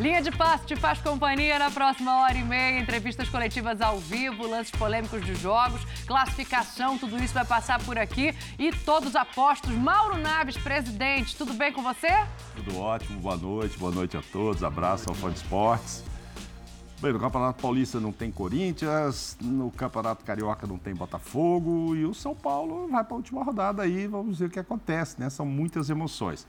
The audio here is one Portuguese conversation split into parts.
Linha de passe te faz companhia na próxima hora e meia. Entrevistas coletivas ao vivo, lances polêmicos de jogos, classificação, tudo isso vai passar por aqui. E todos apostos. Mauro Naves, presidente, tudo bem com você? Tudo ótimo, boa noite, boa noite a todos. Abraço ao Fã de Esportes. Bem, no Campeonato Paulista não tem Corinthians, no Campeonato Carioca não tem Botafogo e o São Paulo vai para a última rodada aí, vamos ver o que acontece, né? São muitas emoções.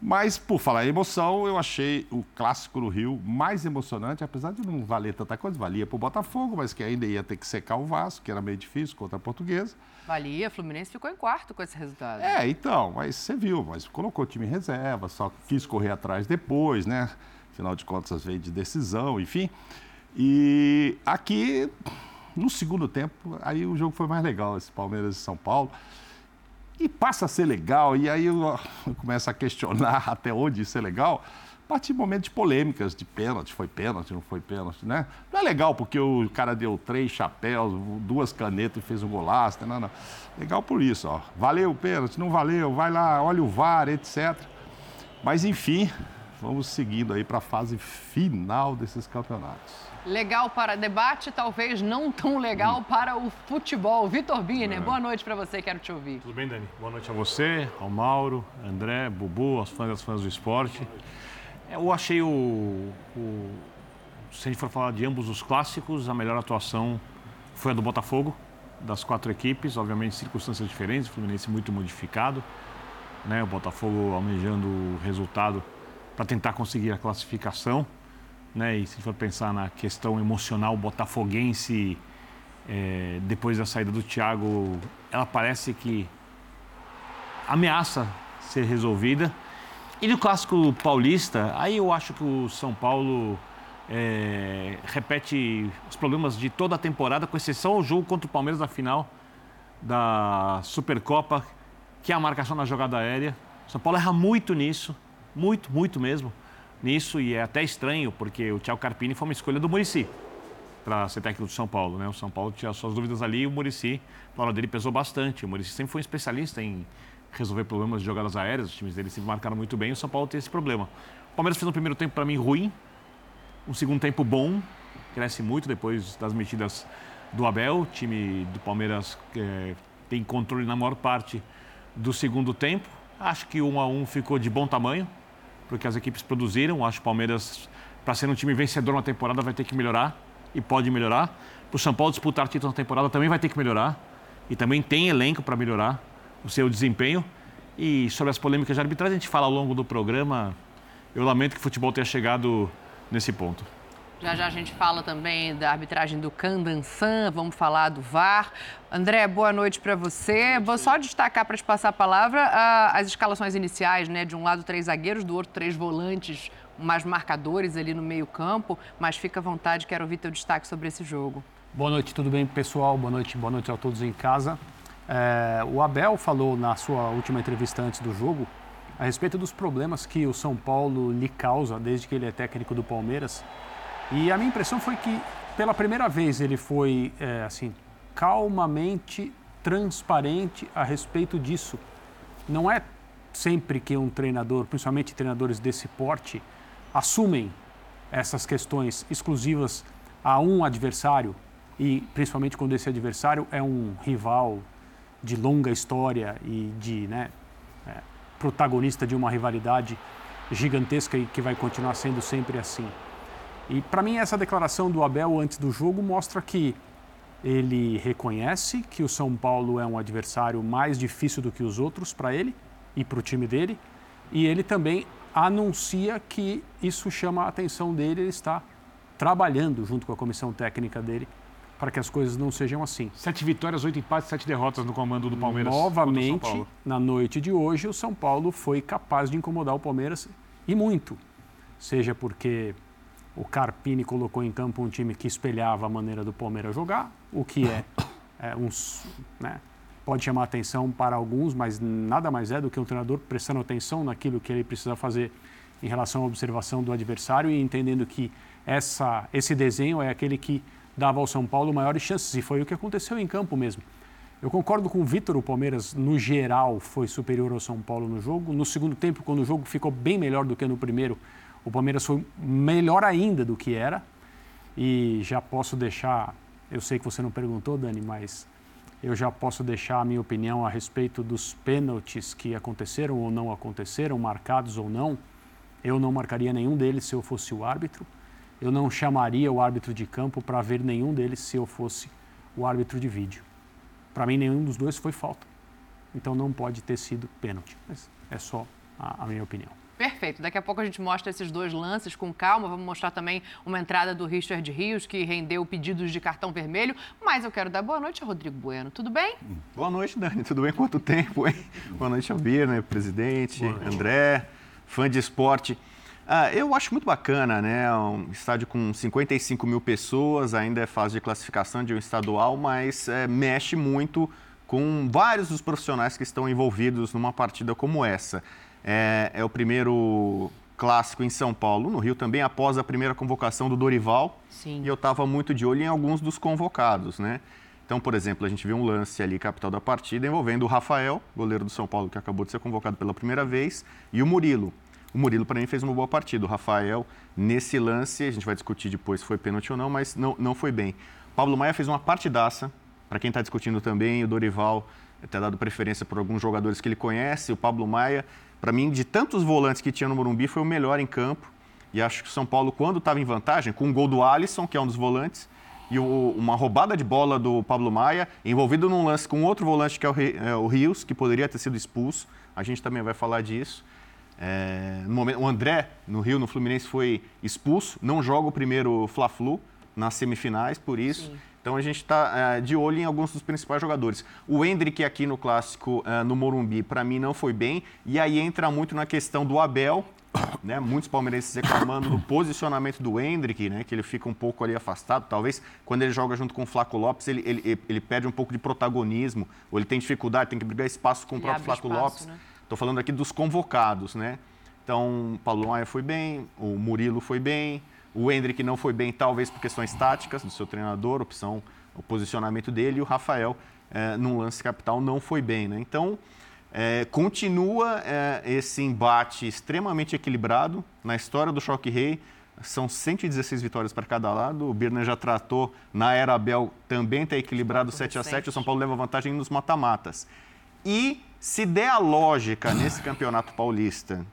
Mas, por falar em emoção, eu achei o clássico no Rio mais emocionante, apesar de não valer tanta coisa. Valia para o Botafogo, mas que ainda ia ter que secar o Vasco, que era meio difícil contra a Portuguesa. Valia, Fluminense ficou em quarto com esse resultado. É, então, mas você viu, mas colocou o time em reserva, só quis correr atrás depois, né? Afinal de contas, veio de decisão, enfim. E aqui, no segundo tempo, aí o jogo foi mais legal, esse Palmeiras e São Paulo. E passa a ser legal, e aí eu, começo a questionar até onde isso é legal. A partir de momentos de polêmicas, de pênalti, foi pênalti, não foi pênalti, né? Não é legal porque o cara deu três chapéus, duas canetas e fez um golaço, não, não. Legal por isso, ó. Valeu o pênalti, não valeu, vai lá, olha o VAR, etc. Mas enfim, vamos seguindo aí para a fase final desses campeonatos. Legal para debate, talvez não tão legal hum. para o futebol. Vitor Biner, é. boa noite para você, quero te ouvir. Tudo bem, Dani? Boa noite a você, ao Mauro, André, Bubu, aos fãs e fãs do esporte. Eu achei o, o, Se a gente for falar de ambos os clássicos, a melhor atuação foi a do Botafogo, das quatro equipes, obviamente circunstâncias diferentes, o Fluminense muito modificado, né? o Botafogo almejando o resultado para tentar conseguir a classificação. Né? E se for pensar na questão emocional botafoguense, é, depois da saída do Thiago, ela parece que ameaça ser resolvida. E no clássico paulista, aí eu acho que o São Paulo é, repete os problemas de toda a temporada, com exceção ao jogo contra o Palmeiras na final da Supercopa, que é a marcação na jogada aérea. O São Paulo erra muito nisso muito, muito mesmo nisso e é até estranho porque o Thiago Carpini foi uma escolha do Murici para ser técnico do São Paulo, né? O São Paulo tinha suas dúvidas ali e o Murici, a hora dele pesou bastante. O Murici sempre foi um especialista em resolver problemas de jogadas aéreas, os times dele sempre marcaram muito bem, o São Paulo tem esse problema. O Palmeiras fez um primeiro tempo para mim ruim, um segundo tempo bom, cresce muito depois das metidas do Abel, o time do Palmeiras é, tem controle na maior parte do segundo tempo. Acho que um a um ficou de bom tamanho, porque as equipes produziram. Acho que o Palmeiras, para ser um time vencedor na temporada, vai ter que melhorar e pode melhorar. Para o São Paulo disputar título na temporada também vai ter que melhorar e também tem elenco para melhorar o seu desempenho. E sobre as polêmicas de arbitragem, a gente fala ao longo do programa. Eu lamento que o futebol tenha chegado nesse ponto. Já já a gente fala também da arbitragem do Candansan, vamos falar do VAR. André, boa noite para você. Vou só destacar para te passar a palavra as escalações iniciais, né? De um lado três zagueiros, do outro três volantes, mais marcadores ali no meio-campo. Mas fica à vontade, quero ouvir teu destaque sobre esse jogo. Boa noite, tudo bem, pessoal? Boa noite, boa noite a todos em casa. É, o Abel falou na sua última entrevista antes do jogo a respeito dos problemas que o São Paulo lhe causa desde que ele é técnico do Palmeiras e a minha impressão foi que, pela primeira vez, ele foi, é, assim, calmamente transparente a respeito disso. Não é sempre que um treinador, principalmente treinadores desse porte, assumem essas questões exclusivas a um adversário e principalmente quando esse adversário é um rival de longa história e de né, é, protagonista de uma rivalidade gigantesca e que vai continuar sendo sempre assim. E para mim essa declaração do Abel antes do jogo mostra que ele reconhece que o São Paulo é um adversário mais difícil do que os outros para ele e para o time dele, e ele também anuncia que isso chama a atenção dele, ele está trabalhando junto com a comissão técnica dele para que as coisas não sejam assim. Sete vitórias, oito empates, sete derrotas no comando do Palmeiras. Novamente, na noite de hoje, o São Paulo foi capaz de incomodar o Palmeiras e muito. Seja porque o Carpini colocou em campo um time que espelhava a maneira do Palmeiras jogar, o que é, é né, pode chamar atenção para alguns, mas nada mais é do que um treinador prestando atenção naquilo que ele precisa fazer em relação à observação do adversário e entendendo que essa, esse desenho é aquele que dava ao São Paulo maiores chances, e foi o que aconteceu em campo mesmo. Eu concordo com o Vitor, o Palmeiras, no geral, foi superior ao São Paulo no jogo. No segundo tempo, quando o jogo ficou bem melhor do que no primeiro, O Palmeiras foi melhor ainda do que era. E já posso deixar, eu sei que você não perguntou, Dani, mas eu já posso deixar a minha opinião a respeito dos pênaltis que aconteceram ou não aconteceram, marcados ou não. Eu não marcaria nenhum deles se eu fosse o árbitro. Eu não chamaria o árbitro de campo para ver nenhum deles se eu fosse o árbitro de vídeo. Para mim, nenhum dos dois foi falta. Então não pode ter sido pênalti. Mas é só a, a minha opinião. Perfeito. Daqui a pouco a gente mostra esses dois lances com calma. Vamos mostrar também uma entrada do Richard Rios, que rendeu pedidos de cartão vermelho. Mas eu quero dar boa noite a Rodrigo Bueno. Tudo bem? Boa noite, Dani. Tudo bem? Quanto tempo, hein? Boa noite, Albir, né? Presidente, André, fã de esporte. Ah, eu acho muito bacana, né? Um estádio com 55 mil pessoas, ainda é fase de classificação de um estadual, mas é, mexe muito com vários dos profissionais que estão envolvidos numa partida como essa. É, é o primeiro clássico em São Paulo, no Rio também, após a primeira convocação do Dorival. Sim. E eu estava muito de olho em alguns dos convocados, né? Então, por exemplo, a gente viu um lance ali, capital da partida, envolvendo o Rafael, goleiro do São Paulo, que acabou de ser convocado pela primeira vez, e o Murilo. O Murilo, para mim, fez uma boa partida. O Rafael, nesse lance, a gente vai discutir depois se foi pênalti ou não, mas não, não foi bem. Pablo Maia fez uma partidaça. Para quem está discutindo também, o Dorival ter dado preferência por alguns jogadores que ele conhece. O Pablo Maia para mim, de tantos volantes que tinha no Morumbi, foi o melhor em campo. E acho que o São Paulo, quando estava em vantagem, com o gol do Alisson, que é um dos volantes, e o, uma roubada de bola do Pablo Maia, envolvido num lance com outro volante, que é o, é, o Rios, que poderia ter sido expulso. A gente também vai falar disso. É, no momento, o André, no Rio, no Fluminense, foi expulso. Não joga o primeiro Fla-Flu nas semifinais, por isso. Sim. Então a gente está é, de olho em alguns dos principais jogadores. O Hendrick aqui no clássico é, no Morumbi, para mim não foi bem. E aí entra muito na questão do Abel, né? Muitos palmeirenses reclamando do posicionamento do Hendrick, né? Que ele fica um pouco ali afastado. Talvez quando ele joga junto com o Flaco Lopes, ele, ele, ele perde um pouco de protagonismo, ou ele tem dificuldade, tem que brigar espaço com o próprio Flaco espaço, Lopes. Estou né? falando aqui dos convocados, né? Então, Paulo Maia foi bem, o Murilo foi bem, o Hendrick não foi bem, talvez por questões táticas do seu treinador, opção, o posicionamento dele. E o Rafael, é, num lance capital, não foi bem. Né? Então, é, continua é, esse embate extremamente equilibrado. Na história do Choque Rei, são 116 vitórias para cada lado. O Birner já tratou na era Abel, também está equilibrado 7 a 7 O São Paulo leva vantagem nos mata-matas. E se der a lógica nesse campeonato paulista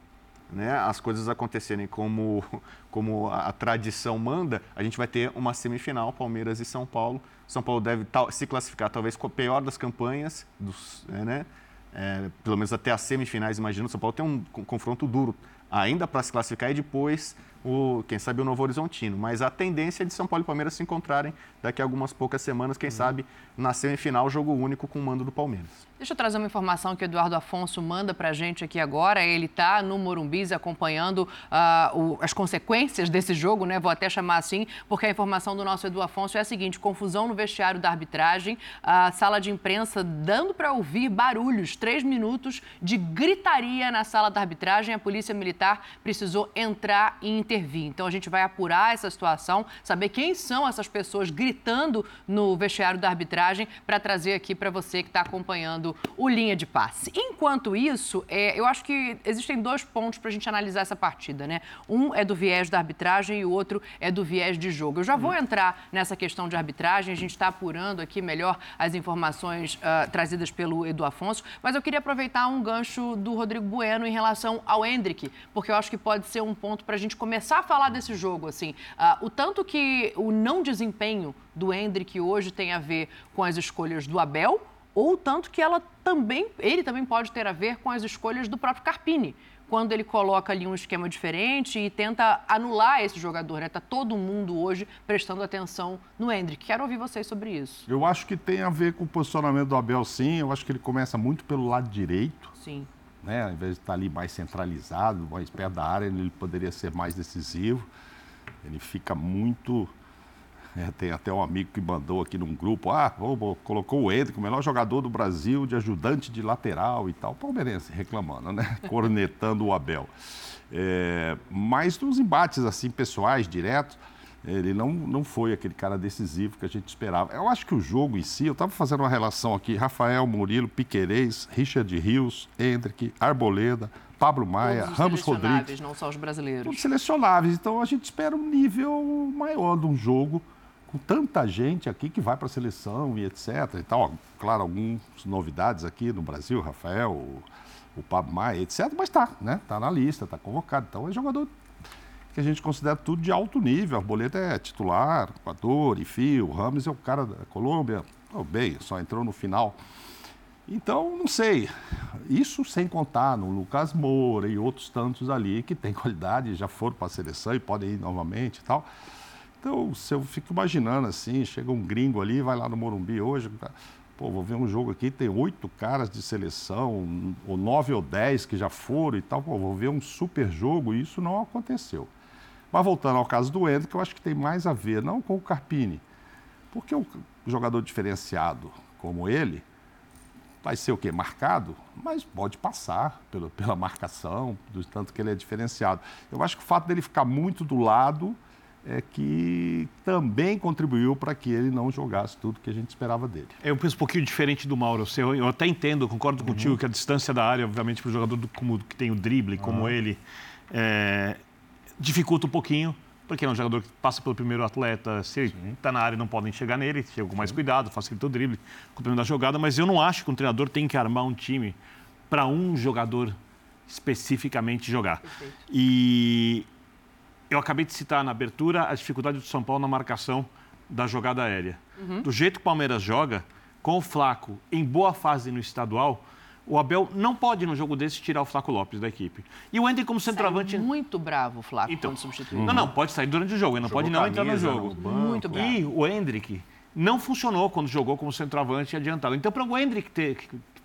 né, as coisas acontecerem como, como a, tradição manda, a gente vai ter uma semifinal, Palmeiras e São Paulo. São Paulo deve tal, se classificar talvez com a pior das campanhas, dos, é, né, é, pelo menos até as semifinais, imagino. São Paulo tem um confronto duro ainda para se classificar e depois o, quem sabe o Novo Horizontino. Mas a tendência é de São Paulo e Palmeiras se encontrarem daqui a algumas poucas semanas, quem uhum. sabe na semifinal, jogo único com o mando do Palmeiras. Deixa eu trazer uma informação que o Eduardo Afonso manda para a gente aqui agora. Ele está no Morumbis acompanhando uh, o, as consequências desse jogo, né? Vou até chamar assim, porque a informação do nosso Edu Afonso é a seguinte: confusão no vestiário da arbitragem, a sala de imprensa dando para ouvir barulhos, três minutos de gritaria na sala da arbitragem. A polícia militar precisou entrar e intervir. Então a gente vai apurar essa situação, saber quem são essas pessoas gritando no vestiário da arbitragem para trazer aqui para você que está acompanhando o linha de passe. Enquanto isso, é, eu acho que existem dois pontos para a gente analisar essa partida, né? Um é do viés da arbitragem e o outro é do viés de jogo. Eu já vou entrar nessa questão de arbitragem, a gente está apurando aqui melhor as informações uh, trazidas pelo Edu Afonso, mas eu queria aproveitar um gancho do Rodrigo Bueno em relação ao Hendrick, porque eu acho que pode ser um ponto para a gente começar a falar desse jogo, assim. Uh, o tanto que o não desempenho do Hendrick hoje tem a ver com as escolhas do Abel, ou tanto que ela também, ele também pode ter a ver com as escolhas do próprio Carpini, quando ele coloca ali um esquema diferente e tenta anular esse jogador. Está né? Todo mundo hoje prestando atenção no Hendrick. Quero ouvir vocês sobre isso. Eu acho que tem a ver com o posicionamento do Abel, sim. Eu acho que ele começa muito pelo lado direito. Sim. Né? Ao invés de estar ali mais centralizado, mais perto da área, ele poderia ser mais decisivo. Ele fica muito é, tem até um amigo que mandou aqui num grupo, ah, vou, colocou o Hendrick, o melhor jogador do Brasil, de ajudante de lateral e tal. Palmeirense reclamando, né? Cornetando o Abel. É, mas nos embates assim pessoais, diretos, Ele não, não foi aquele cara decisivo que a gente esperava. Eu acho que o jogo em si, eu estava fazendo uma relação aqui, Rafael Murilo, Piquerez, Richard Rios, Hendrick, Arboleda, Pablo Maia, Ramos selecionáveis, Rodrigues. não só os brasileiros. Todos selecionáveis. Então a gente espera um nível maior de um jogo com tanta gente aqui que vai para a seleção e etc. E tal. Claro, algumas novidades aqui no Brasil, Rafael, o, o Pablo Maia, etc. Mas tá, né? Tá na lista, tá convocado. Então é jogador que a gente considera tudo de alto nível. Arboleda é titular, Equador, enfim, o Ramos é o cara da Colômbia. Oh, bem, só entrou no final. Então, não sei. Isso sem contar no Lucas Moura e outros tantos ali que têm qualidade, já foram para a seleção e podem ir novamente e tal. Então, se eu fico imaginando assim, chega um gringo ali, vai lá no Morumbi hoje, pô, vou ver um jogo aqui, tem oito caras de seleção, ou nove ou dez que já foram e tal, pô, vou ver um super jogo e isso não aconteceu. Mas voltando ao caso do Hendrick, eu acho que tem mais a ver, não com o Carpini, porque um jogador diferenciado como ele, vai ser o quê? Marcado, mas pode passar pelo, pela marcação, do tanto que ele é diferenciado. Eu acho que o fato dele ficar muito do lado é que também contribuiu para que ele não jogasse tudo que a gente esperava dele. Eu penso um pouquinho diferente do Mauro. Eu, eu até entendo, concordo Uhum. contigo que a distância da área, obviamente, para o jogador do, como, que tem o drible, como ele, é, dificulta um pouquinho, porque é um jogador que passa pelo primeiro atleta, se ele está na área não podem chegar nele, chega com mais cuidado, facilita o drible, complemento da jogada, mas eu não acho que um treinador tem que armar um time para um jogador especificamente jogar. E eu acabei de citar na abertura a dificuldade do São Paulo na marcação da jogada aérea. Do jeito que o Palmeiras joga, com o Flaco em boa fase no estadual, o Abel não pode, num jogo desse, tirar o Flaco Lopes da equipe. E o Ender como centroavante... Saiu muito bravo o Flaco Então, quando substituiu. Não, não, pode sair durante o jogo, ele não pode não entrar no camisa jogo. no banco. Muito bravo. E o Hendrick não funcionou quando jogou como centroavante adiantado. Então, para o Hendrick ter,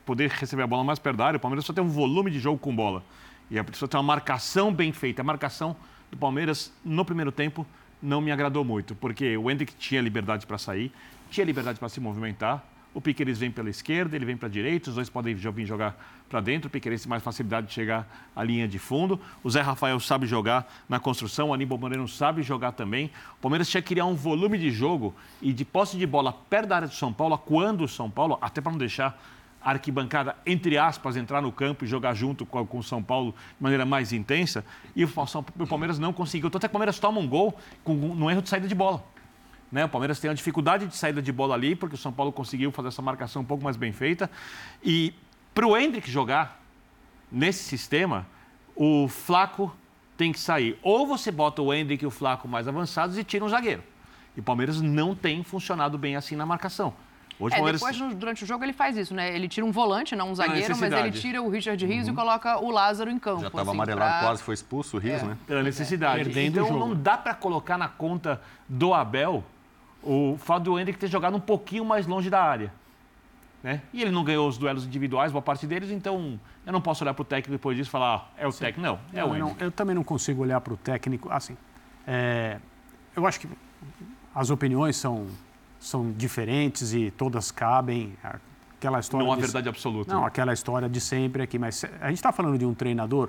poder receber a bola mais perto da área, o Palmeiras só tem um volume de jogo com bola. E a pessoa tem uma marcação bem feita. A marcação do Palmeiras, no primeiro tempo, não me agradou muito, porque o Hendrick tinha liberdade para sair, tinha liberdade para se movimentar. O Piqueires vem pela esquerda, ele vem para a direita, os dois podem vir jogar para dentro. O Piqueires tem mais facilidade de chegar à linha de fundo. O Zé Rafael sabe jogar na construção, o Aníbal Moreno sabe jogar também. O Palmeiras tinha que criar um volume de jogo e de posse de bola perto da área do São Paulo, quando o São Paulo, até para não deixar a arquibancada, entre aspas, entrar no campo e jogar junto com, o São Paulo de maneira mais intensa. E o, Palmeiras não conseguiu. Tanto é que o Palmeiras toma um gol com, no erro de saída de bola. Né? O Palmeiras tem uma dificuldade de saída de bola ali, porque o São Paulo conseguiu fazer essa marcação um pouco mais bem feita. E para o Hendrick jogar nesse sistema, o Flaco tem que sair. Ou você bota o Hendrick e o Flaco mais avançados e tira um zagueiro. E o Palmeiras não tem funcionado bem assim na marcação. Hoje o É, Palmeiras... depois, durante o jogo, ele faz isso, né? Ele tira um volante, não um zagueiro, mas ele tira o Richard Rios e coloca o Lázaro em campo. Já estava assim, amarelado, pra- quase foi expulso o Rios, né? pela necessidade. Perdendo o então jogo. não dá para colocar na conta do Abel o fato do Hendrick ter jogado um pouquinho mais longe da área. Né? E ele não ganhou os duelos individuais, boa parte deles, então eu não posso olhar para o técnico depois disso e falar, ah, é o técnico. Não, é o Eu, não- Hendrick. eu também não consigo olhar para o técnico assim. é, eu acho que as opiniões são, são diferentes e todas cabem. Aquela história Não há de- verdade absoluta. Não, aquela história de sempre aqui. Mas a gente está falando de um treinador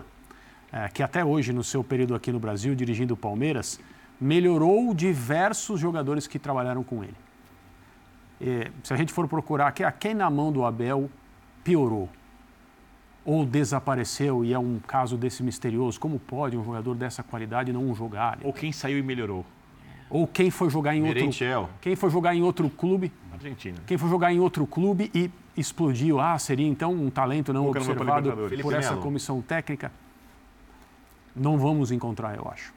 é, que até hoje, no seu período aqui no Brasil, dirigindo o Palmeiras, melhorou diversos jogadores que trabalharam com ele. É, se a gente for procurar, que- a quem na mão do Abel piorou? Ou desapareceu e é um caso desse misterioso? Como pode um jogador dessa qualidade não jogar? Ou quem saiu e melhorou. Ou quem foi jogar em outro, Merentiel. quem foi jogar em outro clube Argentina. quem for jogar em outro clube e explodiu, ah, seria então um talento não pra observado por Felipe essa Melo. comissão técnica? Não vamos encontrar, eu acho.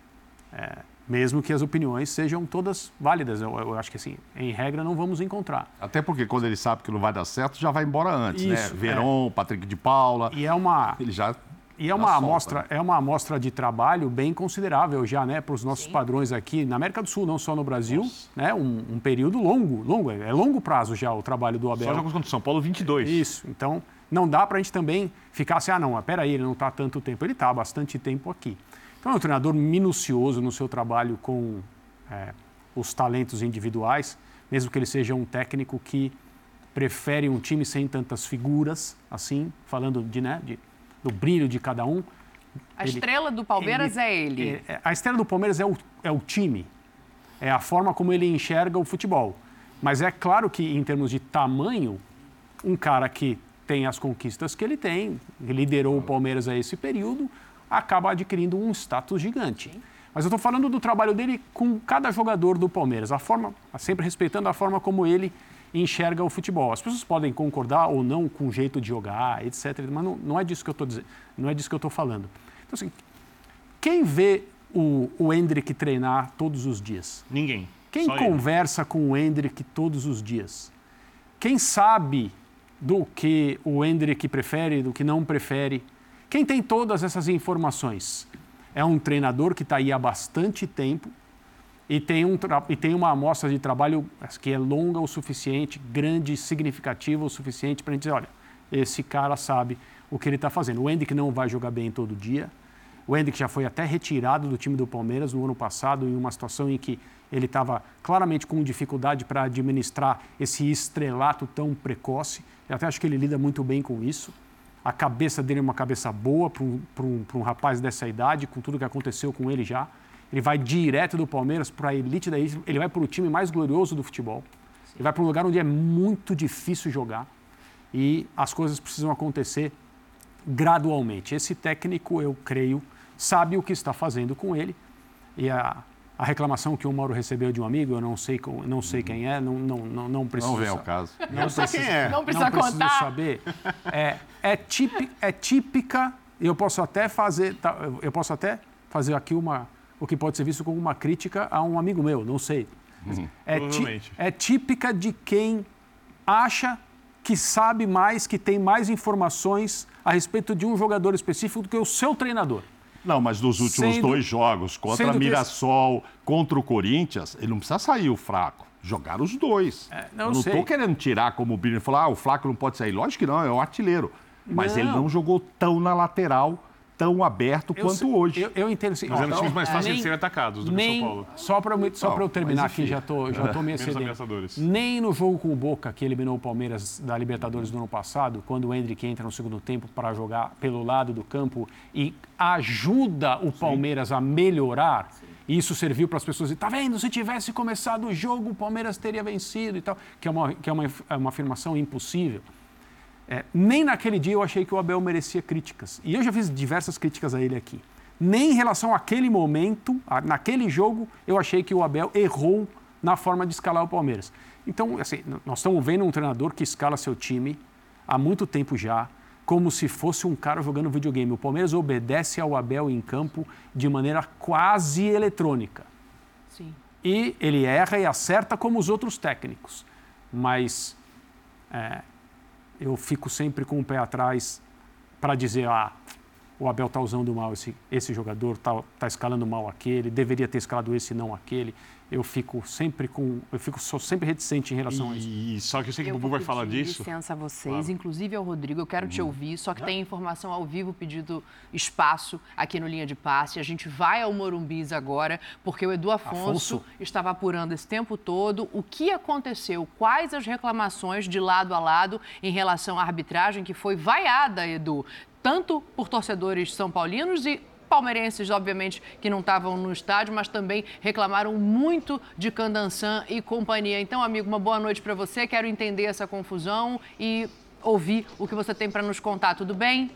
É, mesmo que as opiniões sejam todas válidas, eu, eu acho que assim, em regra não vamos encontrar. Até porque quando ele sabe que não vai dar certo, já vai embora antes, Isso, né? é. Verón, Patrick de Paula, E é uma ele já e é uma solta, amostra, né? é uma amostra de trabalho bem considerável já, né, para os nossos padrões aqui na América do Sul, não só no Brasil, né, um, um período longo, longo, é longo prazo já o trabalho do Abel. Só jogos contra o São Paulo, 22. Isso. Então, não dá para a gente também ficar assim, ah, não, peraí, ele não está há tanto tempo. Ele está há bastante tempo aqui. Então, é um treinador minucioso no seu trabalho com é, os talentos individuais, mesmo que ele seja um técnico que prefere um time sem tantas figuras, assim, falando de, né, de, do brilho de cada um. A Ele- estrela do Palmeiras é ele. É, A estrela do Palmeiras é o, é o time. é a forma como ele enxerga o futebol. Mas é claro que, em termos de tamanho, um cara que tem as conquistas que ele tem, liderou o Palmeiras a esse período, acaba adquirindo um status gigante. Mas eu estou falando do trabalho dele com cada jogador do Palmeiras, a forma, sempre respeitando a forma como ele enxerga o futebol. As pessoas podem concordar ou não com o jeito de jogar, etc. Mas não, não é disso que eu estou dizendo, não é disso que eu estou falando. Então assim, quem vê o, o Hendrick treinar todos os dias? Ninguém. Quem conversa ele. com o Hendrick todos os dias? Quem sabe do que o Hendrick prefere, do que não prefere? Quem tem todas essas informações? É um treinador que está aí há bastante tempo e tem, um, e tem uma amostra de trabalho que é longa o suficiente, grande, significativa o suficiente para a gente dizer, olha, esse cara sabe o que ele está fazendo. O Hendrick não vai jogar bem todo dia. O Hendrick já foi até retirado do time do Palmeiras no ano passado, em uma situação em que ele estava claramente com dificuldade para administrar esse estrelato tão precoce. Eu até acho que ele lida muito bem com isso. A cabeça dele é uma cabeça boa para um, um, um rapaz dessa idade, com tudo que aconteceu com ele já. Ele vai direto do Palmeiras para a elite da elite, ele vai para o time mais glorioso do futebol. Ele vai para um lugar onde é muito difícil jogar e as coisas precisam acontecer gradualmente. Esse técnico, eu creio, sabe o que está fazendo com ele e a, a reclamação que o Mauro recebeu de um amigo, eu não sei, não sei quem é, não, não, não, não preciso. Não vem ao caso. Não, não sei quem é. Não precisa não preciso contar. saber. É, é, típica, é típica. Eu posso até fazer, tá, eu posso até fazer aqui uma, o que pode ser visto como uma crítica a um amigo meu, não sei. Uhum. É, é típica de quem acha que sabe mais, que tem mais informações a respeito de um jogador específico do que o seu treinador. Não, mas nos últimos sendo, dois jogos, contra Mirassol, que... contra o Corinthians, ele não precisa sair o fraco. Jogaram os dois. É, não estou querendo tirar como o Birner falou, ah, o Flaco não pode sair. Lógico que não, é o artilheiro. Mas não. ele não jogou tão na lateral tão aberto eu, quanto hoje. Eu, eu entendo assim. Mas é um times mais fáceis de serem atacados do nem, que São Paulo. Só para só eu terminar aqui, já estou já tô me excedendo. Nem no jogo com o Boca, que eliminou o Palmeiras da Libertadores do ano passado, quando o Hendrick entra no segundo tempo para jogar pelo lado do campo e ajuda o Palmeiras Sim. a melhorar. Sim. E isso serviu para as pessoas dizer, tá vendo, se tivesse começado o jogo, o Palmeiras teria vencido e tal, que é uma, que é uma, é uma afirmação impossível. É, nem naquele dia eu achei que o Abel merecia críticas. E eu já fiz diversas críticas a ele aqui. Nem em relação àquele momento, naquele jogo, eu achei que o Abel errou na forma de escalar o Palmeiras. Então, assim, nós estamos vendo um treinador que escala seu time há muito tempo já, como se fosse um cara jogando videogame. O Palmeiras obedece ao Abel em campo de maneira quase eletrônica. Sim. E ele erra e acerta como os outros técnicos. Mas é, eu fico sempre com o pé atrás para dizer, ah, o Abel está usando mal esse, esse jogador, está tá escalando mal aquele, deveria ter escalado esse não aquele eu fico sempre com, eu fico sou sempre reticente em relação e, a isso. Só que eu sei que eu o Bubu vai falar disso. licença a vocês, claro. inclusive ao Rodrigo, eu quero te uhum. ouvir, só que tem informação ao vivo pedido espaço aqui no Linha de Passe. A gente vai ao Morumbis agora, porque o Edu Afonso, Afonso, estava apurando esse tempo todo o que aconteceu, quais as reclamações de lado a lado em relação à arbitragem que foi vaiada, Edu, tanto por torcedores são paulinos e palmeirenses, obviamente, que não estavam no estádio, mas também reclamaram muito de Candançan e companhia. Então, amigo, uma boa noite para você. Quero entender essa confusão e ouvir o que você tem para nos contar. Tudo bem?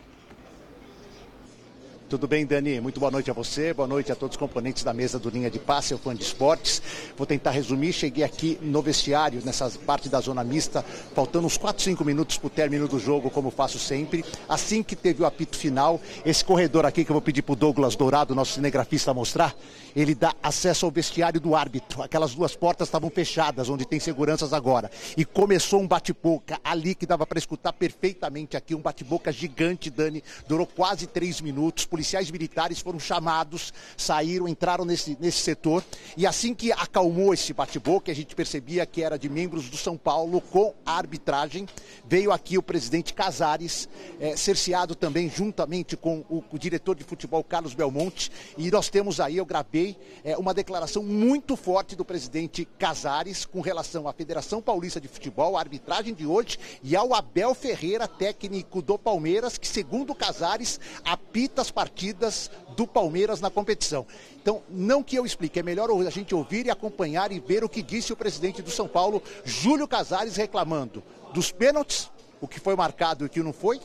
Tudo bem, Dani? Muito boa noite a você, boa noite a todos os componentes da mesa do Linha de Passe, o fã de esportes. Vou tentar resumir, cheguei aqui no vestiário, nessa parte da zona mista, faltando uns 4, 5 minutos para o término do jogo, como faço sempre. Assim que teve o apito final, esse corredor aqui que eu vou pedir para o Douglas Dourado, nosso cinegrafista, mostrar, ele dá acesso ao vestiário do árbitro. Aquelas duas portas estavam fechadas, onde tem seguranças agora. E começou um bate-boca ali que dava para escutar perfeitamente aqui, um bate-boca gigante, Dani, durou quase três minutos policiais militares foram chamados, saíram, entraram nesse, nesse setor. E assim que acalmou esse bate-boca, a gente percebia que era de membros do São Paulo com a arbitragem, veio aqui o presidente Casares, é, cerceado também juntamente com o, o, diretor de futebol Carlos Belmonte. E nós temos aí, eu gravei, é, uma declaração muito forte do presidente Casares com relação à Federação Paulista de Futebol, a arbitragem de hoje, e ao Abel Ferreira, técnico do Palmeiras, que segundo Casares apita as partidas partidas do Palmeiras na competição. Então, não que eu explique, é melhor a gente ouvir e acompanhar e ver o que disse o presidente do São Paulo, Júlio Casares, reclamando dos pênaltis, o que foi marcado e o que não foi,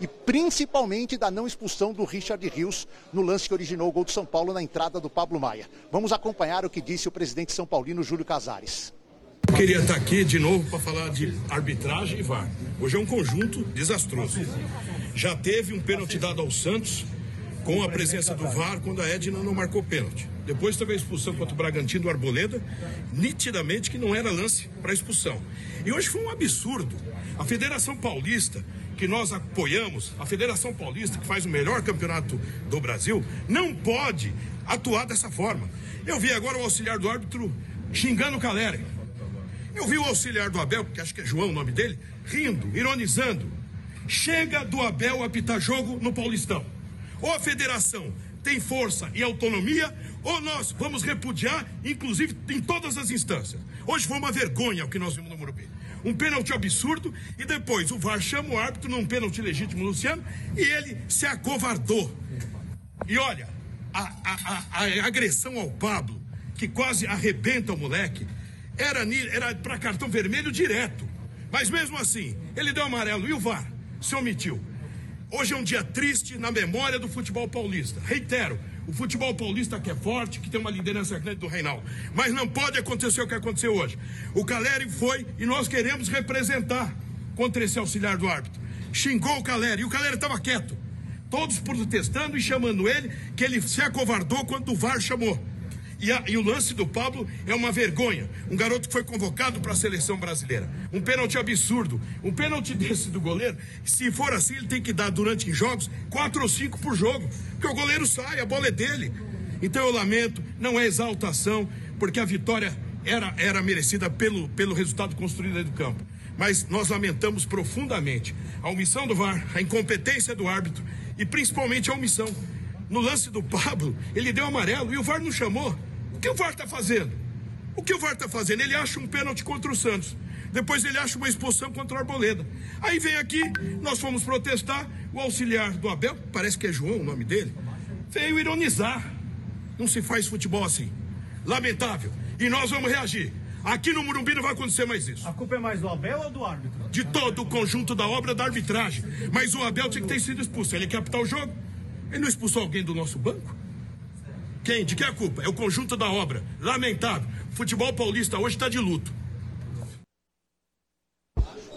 e principalmente da não expulsão do Richard Rios no lance que originou o gol do São Paulo na entrada do Pablo Maia. Vamos acompanhar o que disse o presidente São Paulino, Júlio Casares. Queria estar aqui de novo para falar de arbitragem e VAR. Hoje é um conjunto desastroso. Já teve um pênalti dado ao Santos com a presença do VAR quando a Edna não marcou pênalti. Depois teve a expulsão contra o Bragantino do Arboleda, nitidamente que não era lance para expulsão. E hoje foi um absurdo. A Federação Paulista, que nós apoiamos, a Federação Paulista, que faz o melhor campeonato do Brasil, não pode atuar dessa forma. Eu vi agora o auxiliar do árbitro xingando o Caleri. Eu vi o auxiliar do Abel, que acho que é João o nome dele, rindo, ironizando. Chega do Abel apitar jogo no Paulistão. Ou a federação tem força e autonomia, ou nós vamos repudiar, inclusive em todas as instâncias. Hoje foi uma vergonha o que nós vimos no Morumbi. Um pênalti absurdo e depois o VAR chama o árbitro num pênalti legítimo, Luciano, e ele se acovardou. E olha, a, a, a, a agressão ao Pablo, que quase arrebenta o moleque, era, era para cartão vermelho direto. Mas mesmo assim, ele deu amarelo e o VAR se omitiu. Hoje é um dia triste na memória do futebol paulista. Reitero, o futebol paulista que é forte, que tem uma liderança grande do Reinaldo. Mas não pode acontecer o que aconteceu hoje. O Caleri foi e nós queremos representar contra esse auxiliar do árbitro. Xingou o Caleri e o Caleri estava quieto. Todos protestando e chamando ele, que ele se acovardou quando o VAR chamou. E, a, e, o lance do Pablo é uma vergonha. Um garoto que foi convocado para a seleção brasileira. Um pênalti absurdo. Um pênalti desse do goleiro, se for assim, ele tem que dar durante jogos quatro ou cinco por jogo. Porque o goleiro sai, a bola é dele. Então eu lamento, não é exaltação, porque a vitória era, era merecida pelo, pelo resultado construído aí do campo. Mas nós lamentamos profundamente a omissão do VAR, a incompetência do árbitro e principalmente a omissão. No lance do Pablo, ele deu amarelo e o VAR não chamou que o VAR está fazendo? O que o VAR está fazendo? Ele acha um pênalti contra o Santos. Depois ele acha uma expulsão contra o Arboleda. Aí vem aqui, nós fomos protestar, o auxiliar do Abel, parece que é João o nome dele, veio ironizar. Não se faz futebol assim. Lamentável. E nós vamos reagir. Aqui no Murumbi não vai acontecer mais isso. A culpa é mais do Abel ou do árbitro? De todo o conjunto da obra da arbitragem. Mas o Abel tinha que ter sido expulso. Ele quer apitar o jogo. Ele não expulsou alguém do nosso banco? Quem? De que é a culpa? É o conjunto da obra. Lamentável. Futebol paulista hoje está de luto.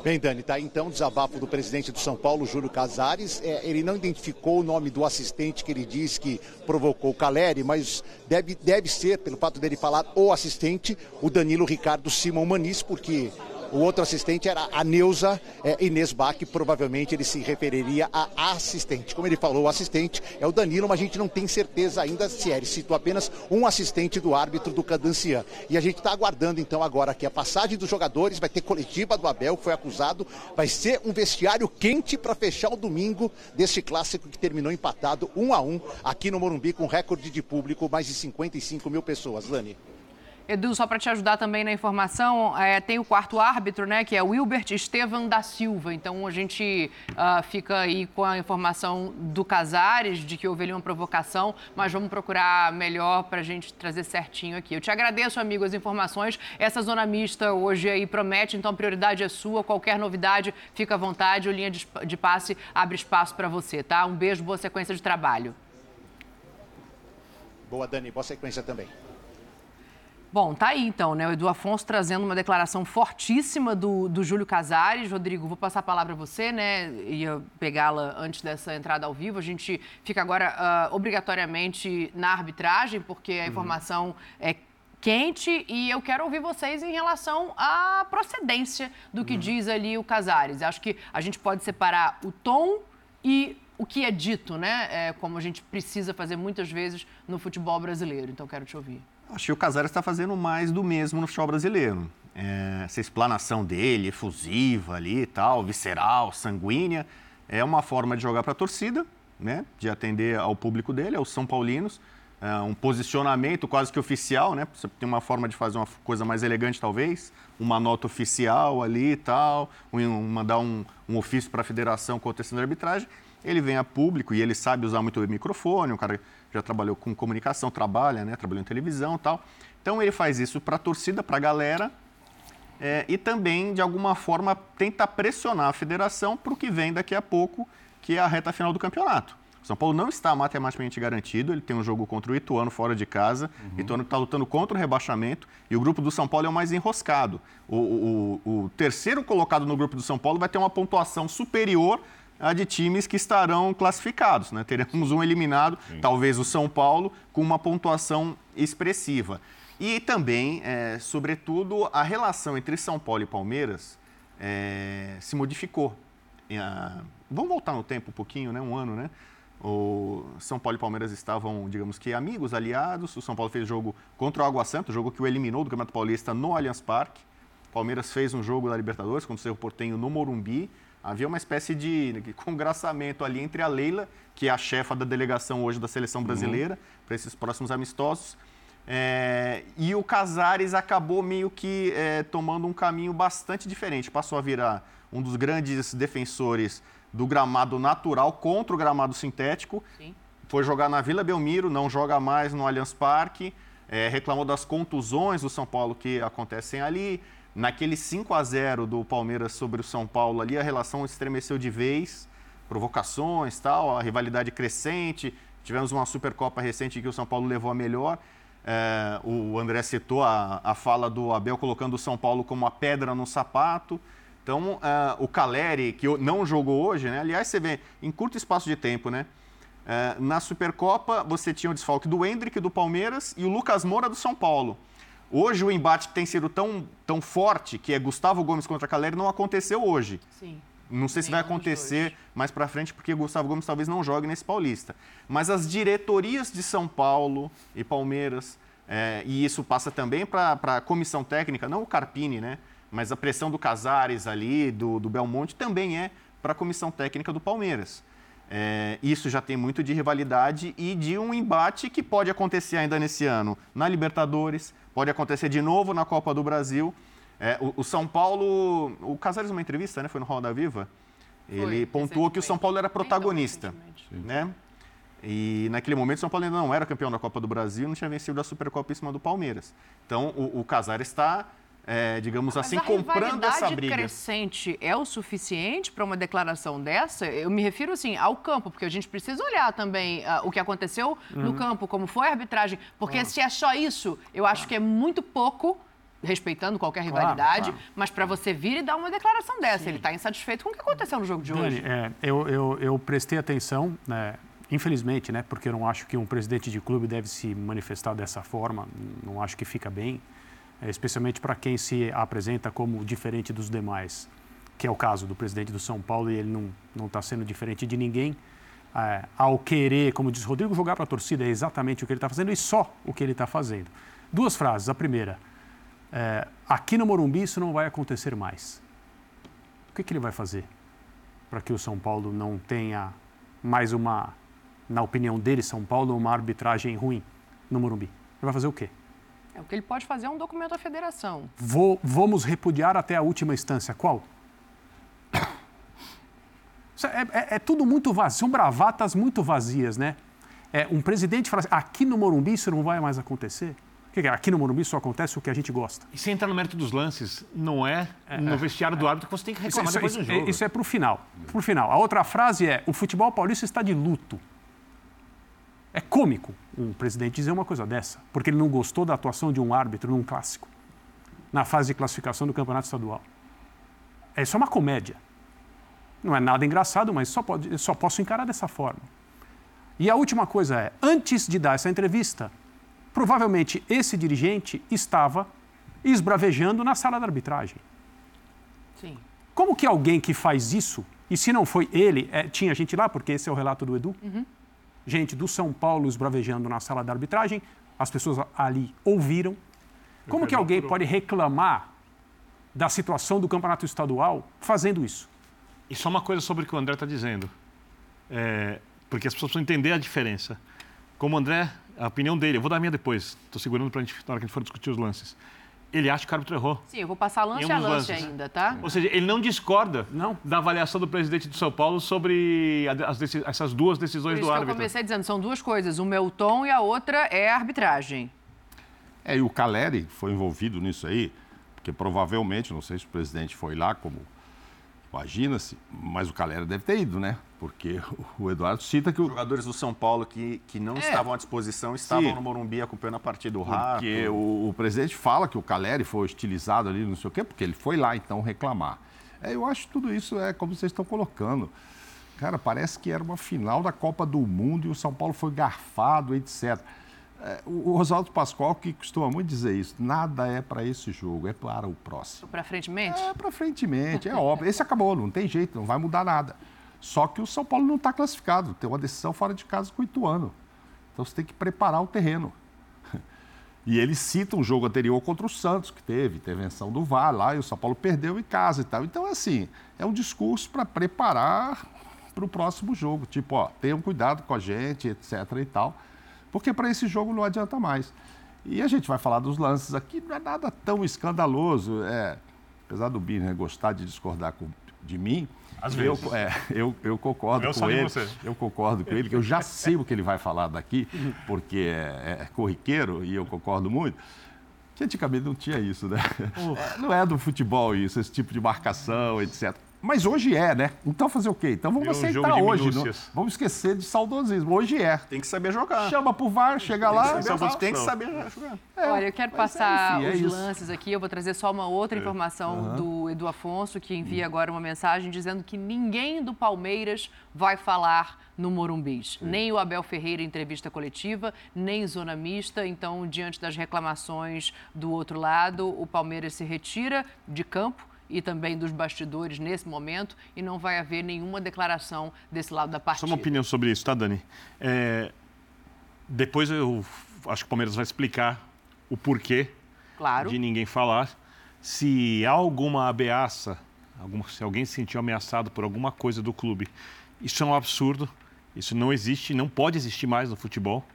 Bem, Dani, tá então o desabafo do presidente do São Paulo, Júlio Casares. É, ele não identificou o nome do assistente que ele diz que provocou o Caleri, mas deve, deve ser, pelo fato dele falar o assistente, o Danilo Ricardo Simão Manis, porque o outro assistente era a Neuza é, Inês Bach, provavelmente ele se referiria a assistente. Como ele falou, o assistente é o Danilo, mas a gente não tem certeza ainda se é. Ele citou apenas um assistente do árbitro do Cadancian. E a gente está aguardando então agora que a passagem dos jogadores vai ter coletiva do Abel, que foi acusado, vai ser um vestiário quente para fechar o domingo deste clássico que terminou empatado um a um aqui no Morumbi com recorde de público, mais de 55 mil pessoas. Lani. Edu, só para te ajudar também na informação, é, tem o quarto árbitro, né, que é o Wilbert Estevam da Silva. Então a gente uh, fica aí com a informação do Casares de que houve ali uma provocação, mas vamos procurar melhor para a gente trazer certinho aqui. Eu te agradeço, amigo, as informações. Essa zona mista hoje aí promete, então a prioridade é sua. Qualquer novidade, fica à vontade. O linha de, de passe abre espaço para você, tá? Um beijo, boa sequência de trabalho. Boa, Dani, boa sequência também. Bom, tá aí então, né? O Edu Afonso trazendo uma declaração fortíssima do, do Júlio Casares. Rodrigo, vou passar a palavra a você, né? Ia pegá-la antes dessa entrada ao vivo. A gente fica agora uh, obrigatoriamente na arbitragem, porque a uhum. informação uhum. é quente e eu quero ouvir vocês em relação à procedência do que uhum. diz ali o Casares. Acho que a gente pode separar o tom e o que é dito, né? É, como a gente precisa fazer muitas vezes no futebol brasileiro. Então, quero te ouvir. Acho que o Casares está fazendo mais do mesmo no futebol brasileiro. É, essa explanação dele, efusiva ali e tal, visceral, sanguínea, é uma forma de jogar para a torcida, né? de atender ao público dele, aos São Paulinos. é, um posicionamento quase que oficial, né? Você tem uma forma de fazer uma coisa mais elegante, talvez, uma nota oficial ali e tal, um, mandar um, um ofício para a federação acontecendo a arbitragem. Ele vem a público e ele sabe usar muito o microfone, o cara já trabalhou com comunicação, trabalha, né? Trabalhou em televisão e tal. Então ele faz isso para a torcida, para a galera, é, e também, de alguma forma, tenta pressionar a federação para o que vem daqui a pouco, que é a reta final do campeonato. O São Paulo não está matematicamente garantido, ele tem um jogo contra o Ituano fora de casa, uhum. Ituano está lutando contra o rebaixamento, e o grupo do São Paulo é o mais enroscado. O, o, o terceiro colocado no grupo do São Paulo vai ter uma pontuação superior a de times que estarão classificados. Né? Teremos um eliminado, Sim. talvez o São Paulo, com uma pontuação expressiva. E também, é, sobretudo, a relação entre São Paulo e Palmeiras é, se modificou. A, vamos voltar no tempo um pouquinho, né? um ano, né? O São Paulo e Palmeiras estavam, digamos que, amigos, aliados. O São Paulo fez jogo contra o Água Santa, jogo que o eliminou do Campeonato Paulista no Allianz Parque. Palmeiras fez um jogo da Libertadores contra o Cerro Portenho no Morumbi. Havia uma espécie de congraçamento ali entre a Leila, que é a chefa da delegação hoje da seleção uhum. brasileira, uhum. para esses próximos amistosos, é, e o Casares acabou meio que é, tomando um caminho bastante diferente. Passou a virar um dos grandes defensores do gramado natural contra o gramado sintético. Sim. Foi jogar na Vila Belmiro, não joga mais no Allianz Parque. É, reclamou das contusões do São Paulo que acontecem ali. Naquele 5 a 0 do Palmeiras sobre o São Paulo ali, a relação estremeceu de vez. Provocações, tal, a rivalidade crescente. Tivemos uma Supercopa recente que o São Paulo levou a melhor. É, o André citou a, a fala do Abel colocando o São Paulo como a pedra no sapato. Então, é, o Caleri, que não jogou hoje, né? aliás, você vê, em curto espaço de tempo, né? É, na Supercopa, você tinha o desfalque do Hendrick, do Palmeiras, e o Lucas Moura, do São Paulo. Hoje, o embate que tem sido tão, tão forte, que é Gustavo Gomes contra Caleri, não aconteceu hoje. Sim. Não sei se vai acontecer mais para frente, porque Gustavo Gomes talvez não jogue nesse Paulista. Mas as diretorias de São Paulo e Palmeiras, é, e isso passa também para a comissão técnica, não o Carpini, né? Mas a pressão do Casares ali, do, do Belmonte, também é para a comissão técnica do Palmeiras. É, isso já tem muito de rivalidade e de um embate que pode acontecer ainda nesse ano na Libertadores, pode acontecer de novo na Copa do Brasil. É, o, o, São Paulo, o Casares, numa entrevista, né, foi no Roda Viva, foi, ele pontuou que o São Paulo era protagonista. Né? E naquele momento o São Paulo ainda não era campeão da Copa do Brasil, não tinha vencido a Supercopa em cima do Palmeiras. Então o, o Casares está é, digamos Mas assim, comprando essa briga. crescente é o suficiente para uma declaração dessa? Eu me refiro, assim, ao campo, porque a gente precisa olhar também uh, o que aconteceu uhum. no campo, como foi a arbitragem, porque uhum. se é só isso, eu acho que é muito pouco respeitando qualquer rivalidade, claro, claro. mas para você vir e dar uma declaração dessa, Sim. ele está insatisfeito com o que aconteceu no jogo de Dani, hoje. É, eu, eu, eu, prestei atenção, né, infelizmente, né, porque eu não acho que um presidente de clube deve se manifestar dessa forma, não acho que fica bem, especialmente para quem se apresenta como diferente dos demais, que é o caso do presidente do São Paulo e ele não está sendo diferente de ninguém. É, ao querer, como diz Rodrigo, jogar para a torcida é exatamente o que ele está fazendo e só o que ele está fazendo. Duas frases. A primeira, é, aqui no Morumbi isso não vai acontecer mais. O que, que ele vai fazer para que o São Paulo não tenha mais uma, na opinião dele, São Paulo, uma arbitragem ruim no Morumbi? Ele vai fazer o quê? É, o que ele pode fazer é um documento da federação. Vou, vamos repudiar até a última instância. Qual? É, é, é, tudo muito vazio, são bravatas muito vazias, né? É, um presidente fala assim, aqui no Morumbi isso não vai mais acontecer. Aqui no Morumbi só acontece o que a gente gosta. E sem entrar no mérito dos lances, não é, é no vestiário do árbitro que você tem que reclamar isso, depois isso, do jogo. Isso é para o final. Pro final. A outra frase é: o futebol paulista está de luto. É cômico um presidente dizer uma coisa dessa, porque ele não gostou da atuação de um árbitro num clássico, na fase de classificação do campeonato estadual. Isso é uma comédia. Não é nada engraçado, mas só, pode, só posso encarar dessa forma. E a última coisa é: antes de dar essa entrevista, provavelmente esse dirigente estava esbravejando na sala da arbitragem. Sim. Como que alguém que faz isso, e se não foi ele, é, tinha gente lá, porque esse é o relato do Edu, uhum. Gente do São Paulo esbravejando na sala da arbitragem, as pessoas ali ouviram. Como que alguém pode reclamar da situação do campeonato estadual fazendo isso? E só uma coisa sobre o que o André está dizendo, é, porque as pessoas precisam entender a diferença. como o André, a opinião dele, eu vou dar a minha depois, estou segurando para a gente, na hora que a gente for discutir os lances. Ele acha que o árbitro errou. Sim, eu vou passar lance a lance lances. ainda, tá? Ou seja, ele não discorda Não. da avaliação do presidente do São Paulo sobre as essas duas Por decisões isso do que eu árbitro. comecei dizendo, são duas coisas, uma é o tom e a outra é a arbitragem. É, e o Caleri foi envolvido nisso aí, porque provavelmente, não sei se o presidente foi lá, como imagina-se, mas o Caleri deve ter ido, né? Porque o Eduardo cita que o, Jogadores do São Paulo que, que não estavam à disposição estavam É. Sim. no Morumbi acompanhando a partida do Rato. Porque o, o presidente fala que o Caleri foi hostilizado ali, não sei o quê, porque ele foi lá então reclamar. É, eu acho que tudo isso é como vocês estão colocando. Cara, parece que era uma final da Copa do Mundo e o São Paulo foi garfado, etc. É, o, Oswaldo Pascoal, que costuma muito dizer isso, nada é para esse jogo, é para o próximo. Pra frente mente? É para frentemente, é óbvio. Esse acabou, não tem jeito, não vai mudar nada. Só que o São Paulo não está classificado, tem uma decisão fora de casa com o Ituano. Então você tem que preparar o terreno. E ele cita um jogo anterior contra o Santos, que teve intervenção do VAR lá, e o São Paulo perdeu em casa e tal. Então, assim, é um discurso para preparar para o próximo jogo. Tipo, ó, tenham cuidado com a gente, etc e tal. Porque para esse jogo não adianta mais. E a gente vai falar dos lances aqui, não é nada tão escandaloso. É, apesar do Birner gostar de discordar com, de mim, Às eu, vezes. é, eu, eu concordo Eu com ele. você. Eu concordo com ele, que eu já sei o que ele vai falar daqui, porque é, é corriqueiro e eu concordo muito. Que antigamente não tinha isso, né? É, não é do futebol isso, esse tipo de marcação, etc. Mas hoje é, né? Então fazer o quê? Então vamos Virou aceitar de hoje. Não, vamos esquecer de saudosismo. Hoje é. Tem que saber jogar. Chama pro VAR, chega lá. Tem que saber- tem que saber jogar. Olha, eu quero mas passar enfim, é os isso. lances aqui. Eu vou trazer só uma outra informação do Edu Afonso, que envia agora uma mensagem dizendo que ninguém do Palmeiras vai falar no Morumbis. Nem o Abel Ferreira em entrevista coletiva, nem zona mista. Então, diante das reclamações do outro lado, o Palmeiras se retira de campo e também dos bastidores nesse momento e não vai haver nenhuma declaração desse lado da Só partida. uma opinião sobre isso, tá, Dani? É, depois eu acho que o Palmeiras vai explicar o porquê Claro. de ninguém falar. Se há alguma ameaça, alguma, se alguém se sentiu ameaçado por alguma coisa do clube, isso é um absurdo. Isso não existe, não pode existir mais no futebol.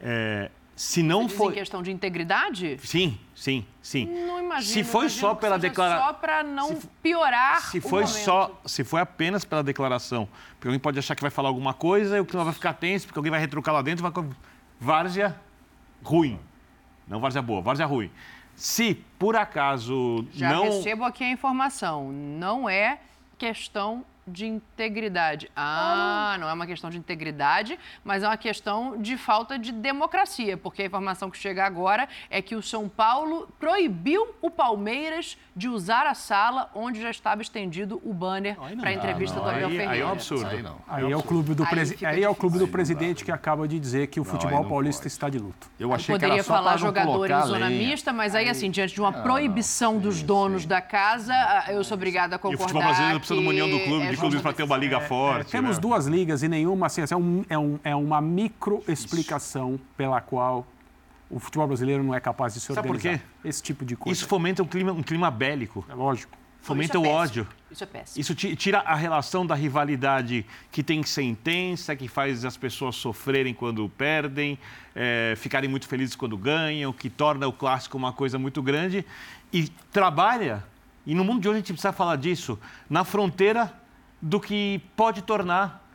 É, se não em foi. questão de integridade? Sim, sim, sim. Não imagino. Se foi imagino só que pela seja declara- Só para não Se- piorar Se foi momento. só, se foi apenas pela declaração, porque alguém pode achar que vai falar alguma coisa e o clima vai ficar tenso, porque alguém vai retrucar lá dentro, vai várzea ruim. Não várzea boa, várzea ruim. Se por acaso Já não recebo aqui a informação. Não é questão de integridade. Ah, não é uma questão de integridade, mas é uma questão de falta de democracia, porque a informação que chega agora é que o São Paulo proibiu o Palmeiras de usar a sala onde já estava estendido o banner Aí para a entrevista não. do Abel Aí- aí é um Ferreira. absurdo. Aí não. Aí é o clube do, Aí presi... aí é o clube do presidente que acaba de dizer que o futebol aí não paulista pode. está de luto. Eu achei que Poderia era só falar pra não jogador em zona lenha. mista, mas aí, assim, diante de uma proibição dos donos da casa, ah, eu sou obrigada a e concordar o futebol brasileiro precisa de uma união do que clube, é para ter uma liga forte. É, Temos né? duas ligas e nenhuma, assim, é, um- é um- é uma micro explicação pela qual o futebol brasileiro não é capaz de se Sabe por organizar. quê? Esse tipo de coisa. Isso fomenta um clima, um clima bélico, É lógico. fomenta o é péssimo. ódio. Isso é péssimo. Isso ti- tira a relação da rivalidade que tem que ser intensa, que faz as pessoas sofrerem quando perdem, eh, ficarem muito felizes quando ganham, que torna o clássico uma coisa muito grande e trabalha, e no mundo de hoje a gente precisa falar disso, na fronteira do que pode tornar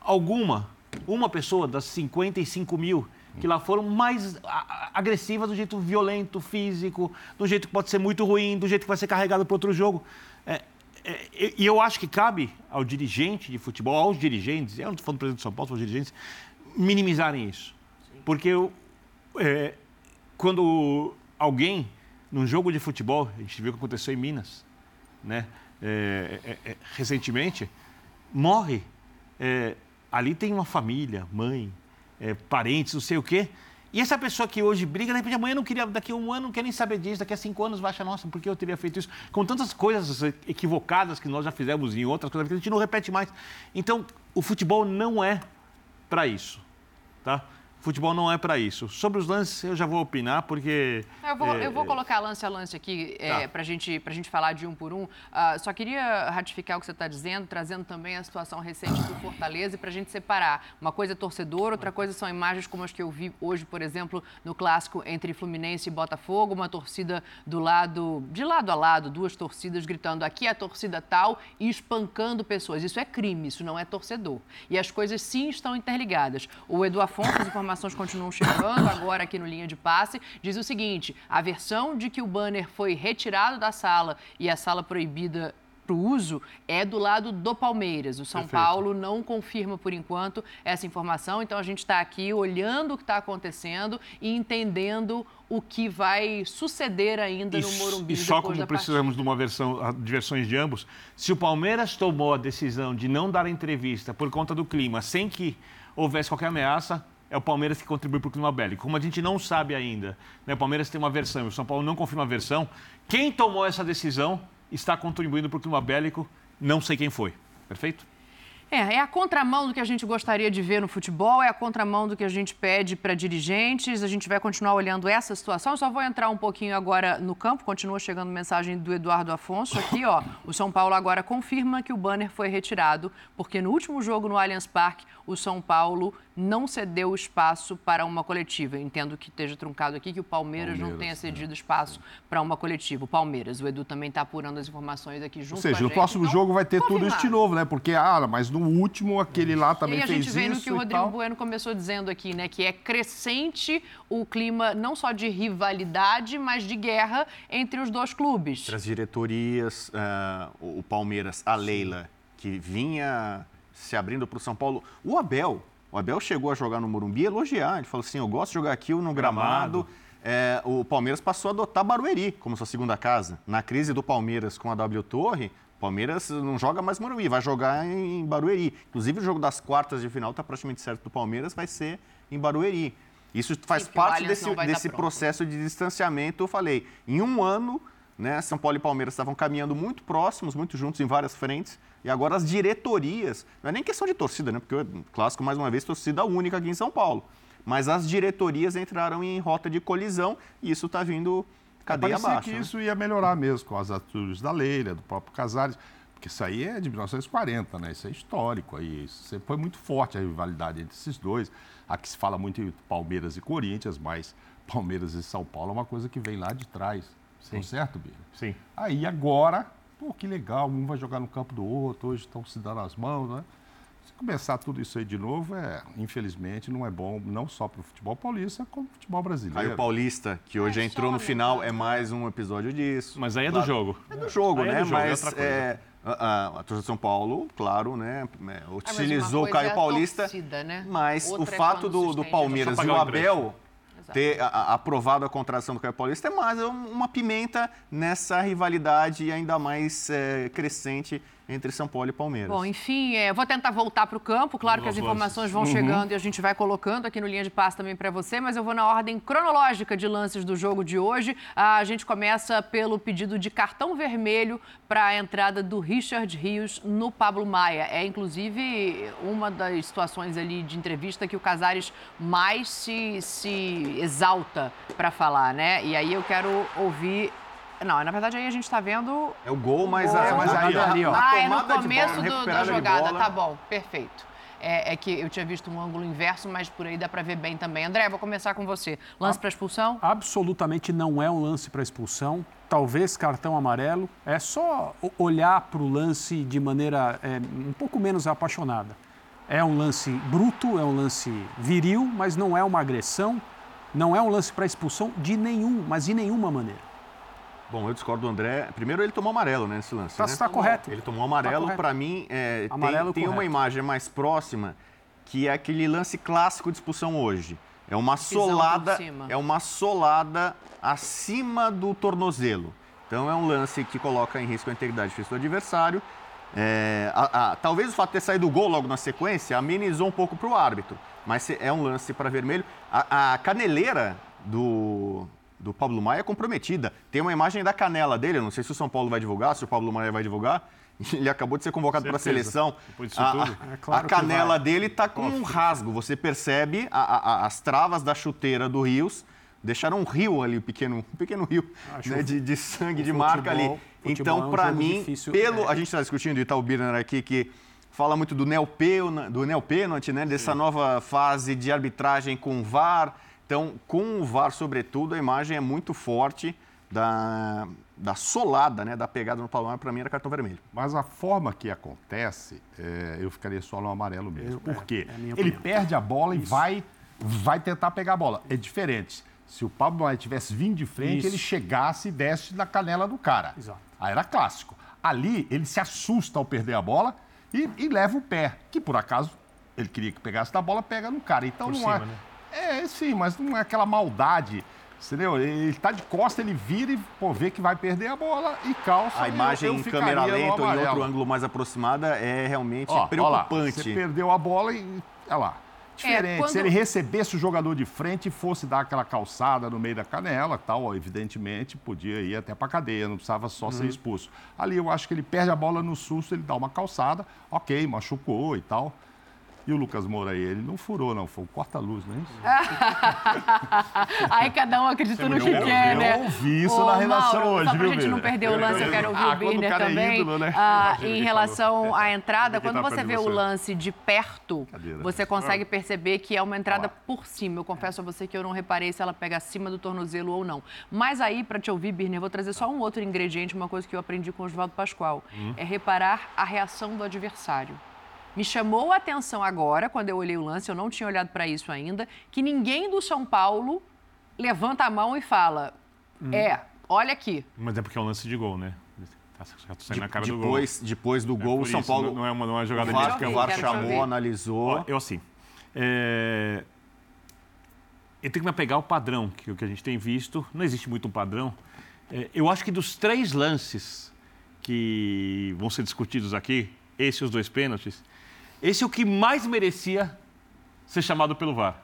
alguma, uma pessoa das 55 mil que lá foram mais agressivas do jeito violento, físico, do jeito que pode ser muito ruim, do jeito que vai ser carregado para outro jogo. É, é, e eu acho que cabe ao dirigente de futebol, aos dirigentes, eu não estou falando do presidente de São Paulo, dos dirigentes, minimizarem isso. Porque eu, é, quando alguém, num jogo de futebol, a gente viu o que aconteceu em Minas, né? É, é, é, recentemente, morre. É, ali tem uma família, mãe, é, parentes, não sei o quê. E essa pessoa que hoje briga, de repente amanhã não queria, daqui a um ano não quer nem saber disso, daqui a cinco anos vai achar, nossa, por que eu teria feito isso? Com tantas coisas equivocadas que nós já fizemos em outras coisas, a gente não repete mais. Então, o futebol não é para isso, tá? Futebol não é para isso. Sobre os lances, eu já vou opinar, porque. Eu vou, é, eu vou colocar lance a lance aqui é, Tá. para gente, a gente falar de um por um. Ah, só queria ratificar o que você está dizendo, trazendo também a situação recente do Fortaleza e para a gente separar. Uma coisa é torcedor, outra coisa são imagens como as que eu vi hoje, por exemplo, no clássico entre Fluminense e Botafogo, uma torcida do lado, de lado a lado, duas torcidas gritando aqui é a torcida tal e espancando pessoas. Isso é crime, isso não é torcedor. E as coisas sim estão interligadas. O Edu Afonso, as informações continuam chegando agora aqui no Linha de Passe, diz o seguinte: a versão de que o banner foi retirado da sala e a sala proibida para o uso é do lado do Palmeiras. O São Perfeito. Paulo não confirma por enquanto essa informação, então a gente está aqui olhando o que está acontecendo e entendendo o que vai suceder ainda no Morumbi E só como da partida. precisamos de uma versão, de versões de ambos, se o Palmeiras tomou a decisão de não dar entrevista por conta do clima, sem que houvesse qualquer ameaça, é o Palmeiras que contribui para o clima bélico. Como a gente não sabe ainda, né, o Palmeiras tem uma versão e o São Paulo não confirma a versão, quem tomou essa decisão está contribuindo para o clima bélico, não sei quem foi. Perfeito? É, é a contramão do que a gente gostaria de ver no futebol, é a contramão do que a gente pede para dirigentes. A gente vai continuar olhando essa situação. Eu só vou entrar um pouquinho agora no campo. Continua chegando mensagem do Eduardo Afonso aqui, ó. O São Paulo agora confirma que o banner foi retirado, porque no último jogo no Allianz Parque, o São Paulo não cedeu espaço para uma coletiva. Eu entendo que esteja truncado aqui que o Palmeiras, não Palmeiras, tenha é. cedido espaço para uma coletiva. O Palmeiras, o Edu também está apurando as informações aqui junto Ou seja, com a no gente. próximo Então, jogo vai ter tudo isso de novo, né? Porque, ah, mas no último aquele lá E também a fez gente vê no isso que o e Rodrigo tal. Bueno começou dizendo aqui, né? Que é crescente o clima não só de rivalidade, mas de guerra entre os dois clubes. Entre as diretorias, o o Palmeiras, a Leila, que vinha se abrindo para o São Paulo. O Abel, o Abel chegou a jogar no Morumbi e elogiar. Ele falou assim: eu gosto de jogar aqui no gramado. Gramado. É, o Palmeiras passou a adotar Barueri como sua segunda casa. Na crise do Palmeiras com a W Torre, o Palmeiras não joga mais Morumbi, vai jogar em Barueri. Inclusive, o jogo das quartas de final está praticamente certo do Palmeiras, vai ser em Barueri. Isso faz Sim, parte desse, desse processo de distanciamento. Eu falei, em um ano, né, São Paulo e Palmeiras estavam caminhando muito próximos, muito juntos em várias frentes. E agora as diretorias, não é nem questão de torcida, né? Porque o clássico, mais uma vez, torcida única aqui em São Paulo. Mas as diretorias entraram em rota de colisão e isso está vindo cadeia Parecia abaixo. que né? isso ia melhorar mesmo com as atitudes da Leila, do próprio Casares, porque isso aí é de 1940, né? Isso é histórico aí. Isso sempre foi muito forte a rivalidade entre esses dois. Aqui se fala muito em Palmeiras e Corinthians, mas Palmeiras e São Paulo é uma coisa que vem lá de trás. Sim. certo, Bia? Sim. Aí agora, pô, que legal, um vai jogar no campo do outro, hoje estão se dando as mãos, né? Se começar tudo isso aí de novo, é, infelizmente, não é bom, não só para o futebol paulista, como para o futebol brasileiro. Aí o Paulista, que hoje É entrou no né, final, cara? é mais um episódio disso. Mas aí é do jogo. É do jogo, Aí é né? do jogo, é mas outra coisa. é, a, a, a torcida de São Paulo, claro, né? é, Ah, utilizou o Caio é a Paulista. torcida, né? Mas Outra o é fato do, do Palmeiras e o Abel Ter a- aprovado a contratação do Caio Paulista é mais um- uma pimenta nessa rivalidade ainda mais é, crescente entre São Paulo e Palmeiras. Bom, enfim, é, vou tentar voltar para o campo. Claro que as informações vão chegando e a gente vai colocando aqui no linha de passe também para você, mas eu vou na ordem cronológica de lances do jogo de hoje. A gente começa pelo pedido de cartão vermelho para a entrada do Richard Rios no Pablo Maia. É inclusive uma das situações ali de entrevista que o Casares mais se, se exalta para falar, né? E aí eu quero ouvir. Não, na verdade aí a gente está vendo É o gol, mas, Gol. a, mas aí, Jogada ali, ó. ah, é no começo bola, do- da jogada. Tá bom, perfeito. É, é que eu tinha visto um ângulo inverso, mas por aí dá pra ver bem também. André, vou começar com você. Lance pra expulsão? Absolutamente não é um lance para expulsão. Talvez cartão amarelo. É só o- olhar para o lance de maneira é, um pouco menos apaixonada. É um lance bruto, é um lance viril, mas não é uma agressão. Não é um lance para expulsão de nenhum, mas de nenhuma maneira. Bom, eu discordo do André. Primeiro, ele tomou amarelo né, nesse lance. Tá, né? tá correto. Ele tomou amarelo. correto. Para mim, é, tem- Amarelo tem, uma correto. imagem mais próxima que é aquele lance clássico de expulsão hoje. É uma Pisão solada, é uma solada acima do tornozelo. Então é um lance que coloca em risco a integridade física do adversário. É, a- a- talvez o fato de ter saído o gol logo na sequência amenizou um pouco para o árbitro, mas se- é um lance para vermelho. A, a caneleira do, do Pablo Maia é comprometida. Tem uma imagem da canela dele, eu não sei se o São Paulo vai divulgar, se o Pablo Maia vai divulgar, Ele acabou de ser convocado para a seleção. A, É claro a canela dele está com um rasgo. Você percebe a- a- a- as travas da chuteira do Rios. Deixaram um rio ali, um pequeno, um pequeno rio né, de, de sangue, de marca futebol- ali. futebol é Então, um para mim, difícil, pelo é. a gente está discutindo, e o Birner aqui, que fala muito do neopênalti, do neopênalti né, dessa nova fase de arbitragem com o VAR. Então, com o VAR, sobretudo, a imagem é muito forte da, da solada, né, da pegada no Palomar, para mim era cartão vermelho. Mas a forma que acontece, é, eu ficaria só no amarelo mesmo. Eu- Por quê? é minha Ele perde a bola e vai, vai tentar pegar a bola. É diferente. Se o Pablo Maia tivesse vindo de frente, Isso. ele chegasse e desse na canela do cara. Exato. Aí era clássico. Ali, ele se assusta ao perder a bola e, e leva o pé, que por acaso ele queria que pegasse da bola, pega no cara. Então Por não cima, é. né? É, sim, mas não é aquela maldade. Entendeu? Ele tá de costa, ele vira e pô, vê que vai perder a bola e calça. A eu- imagem eu em ficaria câmera lenta ou em outro ângulo mais aproximada é realmente Ó, ó lá, preocupante. você perdeu a bola e. Olha lá. Diferente. quando- Se ele recebesse o jogador de frente e fosse dar aquela calçada no meio da canela, tal, ó, evidentemente, podia ir até pra cadeia, não precisava só Uhum. ser expulso. Ali eu acho que ele perde a bola no susto, ele dá uma calçada, ok, machucou e tal. E o Lucas Moura aí, ele não furou, não, foi o corta-luz, não é isso? Aí cada um acredita no que eu- quer, eu né? ouvi isso Ô, na redação Mauro, hoje, só pra viu, gente não perder o lance, eu quero ouvir Ah, o quando o Birner cara é também. ídolo, né? Ah, em quem relação à entrada, quando tá você vê o você? lance de perto, Cadeira. você consegue perceber que é uma entrada por cima. Eu confesso a você que eu não reparei se ela pega acima do tornozelo ou não. Mas aí, para te ouvir, Birner, eu vou trazer só um outro ingrediente, uma coisa que eu aprendi com o Oswaldo Pascoal. É reparar a reação do adversário. Me chamou a atenção agora, quando eu olhei o lance, eu não tinha olhado para isso ainda, que ninguém do São Paulo levanta a mão e fala: É, olha aqui. Mas é porque é um lance de gol, né? Tá saindo na cara do gol. depois, depois do É gol, por o São isso, Paulo. Não é uma, não é uma o jogada VAR, Quero o VAR chamou, analisou. Eu assim. É... Eu tenho que me apegar ao padrão que, o que a gente tem visto. Não existe muito um padrão. É, eu acho que dos três lances que vão ser discutidos aqui, esse e os dois pênaltis, esse é o que mais merecia ser chamado pelo VAR.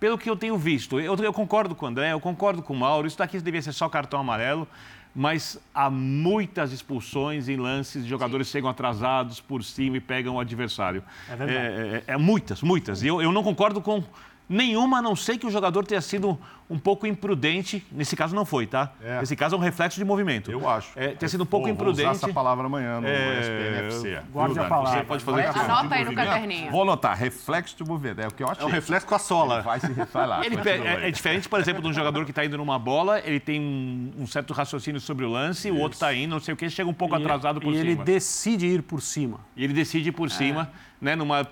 Pelo que eu tenho visto, eu, eu concordo com o André, eu concordo com o Mauro, isso daqui devia ser só cartão amarelo, mas há muitas expulsões em lances de jogadores que chegam atrasados por cima e pegam o adversário. É verdade. É, é- é muitas, muitas. E eu, eu não concordo com nenhuma, a não ser que o jogador tenha sido um pouco imprudente. Nesse caso não foi, tá? É. Nesse caso é um reflexo de movimento. Eu acho. É, ter sido um pouco Vou- vou imprudente. usar essa palavra amanhã no É, SPNFC. guarde Viu, a palavra. Você pode fazer isso. Anota aí no caderninho. Vou anotar, reflexo de movimento. É o que eu achei. É um reflexo com a sola. Ele vai se vai lá. Ele continua pe- aí. é, é diferente, por exemplo, de um jogador que está indo numa bola, ele tem um, um certo raciocínio sobre o lance, o outro está indo, não sei o que, chega um pouco E- atrasado por e cima. ele decide ir por cima. E ele decide ir por cima, né, numa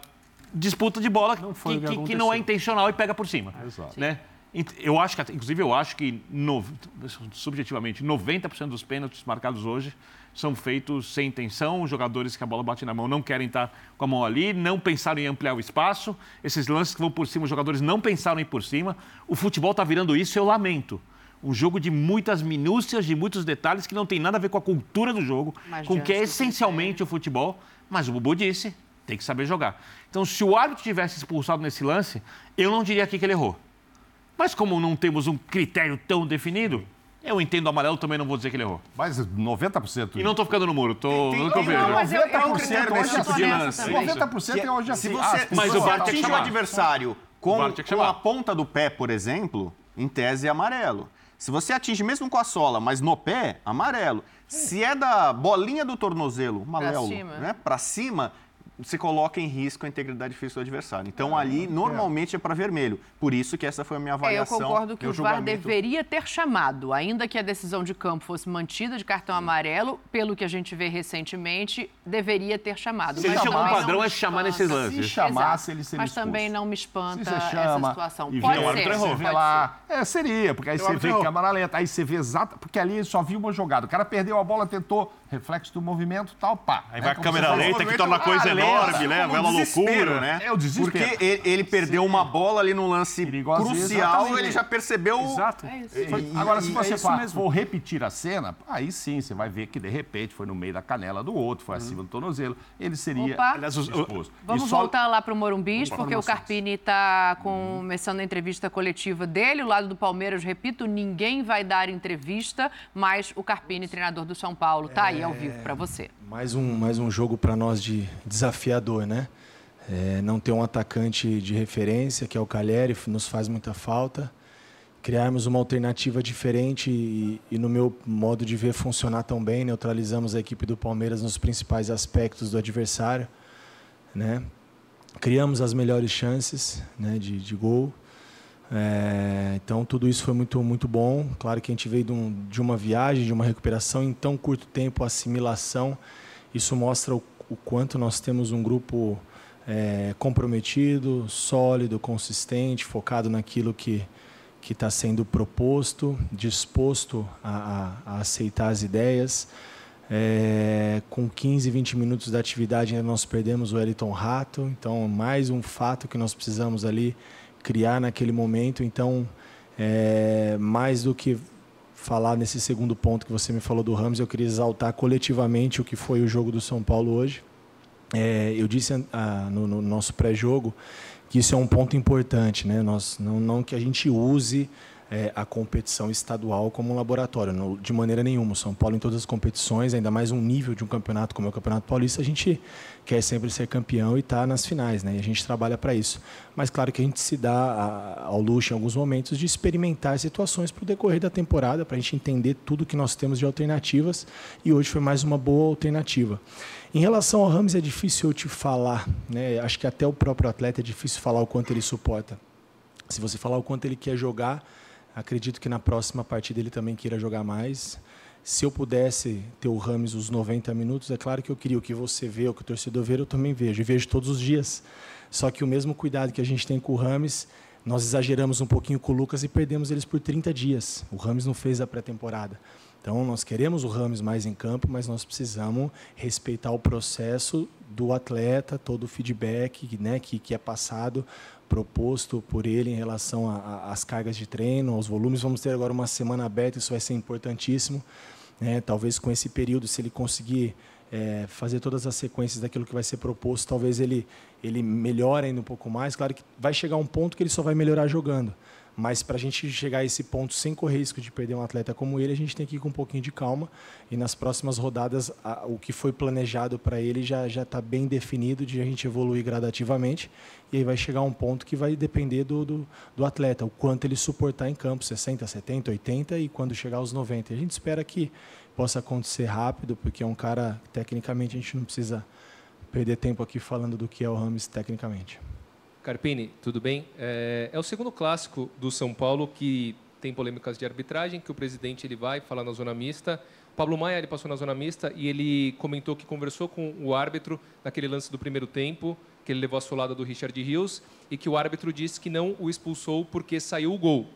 disputa de bola Não foi que, que que- que não é intencional e pega por cima. Exato. Né? Eu acho que, inclusive, eu acho que, no- subjetivamente, 90% dos pênaltis marcados hoje são feitos sem intenção. Os jogadores que a bola bate na mão não querem estar com a mão ali, não pensaram em ampliar o espaço. Esses lances que vão por cima, os jogadores não pensaram em ir por cima. O futebol está virando isso, eu lamento. Um jogo de muitas minúcias, de muitos detalhes que não tem nada a ver com a cultura do jogo, Mas com o que é essencialmente o futebol. Mas o Bubu disse, tem que saber jogar. Então, se o árbitro tivesse expulsado nesse lance, eu não diria aqui que ele errou. Mas como não temos um critério tão definido, eu entendo o amarelo, também não vou dizer que ele errou. Mas 90%. E não estou ficando no muro, tô, Tem- no que eu tem- vejo. Não, mas eu, eu, um eu, critério eu, nesse eu tipo de lance. também. 90% é hoje assim. Se ah, você, se Mas você tinha que atinge o adversário com, com a ponta do pé, por exemplo, em tese é amarelo. Se você atinge mesmo com a sola, mas no pé, amarelo. Se é da bolinha do tornozelo, amarelo, né? Para cima, você coloca em risco a integridade física do adversário. Então Ah, ali normalmente é para vermelho. Por isso que essa foi a minha É, eu avaliação. concordo que o VAR julgamento. deveria ter chamado, ainda que a decisão de campo fosse mantida de cartão amarelo, pelo que a gente vê recentemente, deveria ter chamado. Se ele chamou um também não padrão, me é chamar espanta. nesses lances. Se chamasse, ele seria Mas expulso. também não me Se espanta essa chama situação. e Pode o ser, errou. pode Você vê lá, é, seria, porque aí você vê errou. câmera lenta, aí você vê exato, porque ali só viu uma jogada. O cara perdeu a bola, tentou reflexo do movimento, tal, pá. Aí Né, vai a câmera lenta, que torna a coisa enorme, lenta. né? Aquela desespero, loucura. né? É o desespero. Porque ele, ele perdeu uma bola ali num lance Perigosíssimo. crucial, Exatamente. ele já percebeu. Exato. É E- Agora, se e- você é isso for, mesmo. for repetir a cena, aí sim você vai ver que de repente foi no meio da canela do outro, foi acima do tornozelo. Ele seria Opa. Expulso. Vamos E só- voltar lá para o Morumbis, porque o. Carpini está começando a entrevista coletiva dele. O lado do Palmeiras, repito, ninguém vai dar entrevista, mas o Carpini, treinador do São Paulo, tá aí. Ao vivo para você. Mais um, mais um jogo para nós de desafiador, né? É, não ter um atacante de referência, que é o Calheri, nos faz muita falta. Criarmos uma alternativa diferente e, e, no meu modo de ver, funcionar tão bem. Neutralizamos a equipe do Palmeiras nos principais aspectos do adversário. Né? Criamos as melhores chances né, de, de gol. É, então, tudo isso foi muito, muito bom. Claro que a gente veio de, um, de uma viagem, de uma recuperação em tão curto tempo, assimilação. Isso mostra o, o quanto nós temos um grupo é, comprometido, sólido, consistente, focado naquilo que que está sendo proposto, disposto a, a, a aceitar as ideias. É, com 15, 20 minutos da atividade ainda nós perdemos o Eliton Rato, então mais um fato que nós precisamos ali criar naquele momento. Então, é, mais do que falar nesse segundo ponto que você me falou do Ramos, eu queria exaltar coletivamente o que foi o jogo do São Paulo hoje. É, eu disse ah, no, no, nosso pré-jogo que isso é um ponto importante, né? Nós não, não que a gente use é, a competição estadual como um laboratório, no, de maneira nenhuma. São Paulo em todas as competições, ainda mais um nível de um campeonato como é o Campeonato Paulista, a gente quer sempre ser campeão e estar tá nas finais, né? E a gente trabalha para isso. Mas claro que a gente se dá a, ao luxo em alguns momentos de experimentar situações para o decorrer da temporada, para a gente entender tudo que nós temos de alternativas. E hoje foi mais uma boa alternativa. Em relação ao Ramos, é difícil eu te falar, né? Acho que até o próprio atleta é difícil falar o quanto ele suporta. Se você falar o quanto ele quer jogar, acredito que na próxima partida ele também queira jogar mais. Se eu pudesse ter o Rames os 90 minutos, é claro que eu queria o que você vê, o que o torcedor vê, eu também vejo, e vejo todos os dias. Só que o mesmo cuidado que a gente tem com o Rames, nós exageramos um pouquinho com o Lucas e perdemos eles por 30 dias. O Rames não fez a pré-temporada. Então, nós queremos o Rames mais em campo, mas nós precisamos respeitar o processo do atleta, todo o feedback né, que, que é passado, proposto por ele em relação às cargas de treino, aos volumes. Vamos ter agora uma semana aberta, isso vai ser importantíssimo. Né? Talvez com esse período, se ele conseguir é, fazer todas as sequências daquilo que vai ser proposto, talvez ele, ele melhore ainda um pouco mais. Claro que vai chegar um ponto que ele só vai melhorar jogando. Mas para a gente chegar a esse ponto sem correr risco de perder um atleta como ele, a gente tem que ir com um pouquinho de calma. E nas próximas rodadas, a, o que foi planejado para ele já está bem definido de a gente evoluir gradativamente. E aí vai chegar um ponto que vai depender do, do, do atleta, o quanto ele suportar em campo, 60, 70, 80 e quando chegar aos 90. A gente espera que possa acontecer rápido, porque é um cara, tecnicamente, a gente não precisa perder tempo aqui falando do que é o Rames tecnicamente. Carpini, tudo bem? É, é, o segundo clássico do São Paulo que tem polêmicas de arbitragem, que o presidente ele vai falar na zona mista. O Pablo Maia ele passou na zona mista e ele comentou que conversou com o árbitro naquele lance do primeiro tempo, que ele levou a solada do Richard Rios e que o árbitro disse que não o expulsou porque saiu o gol.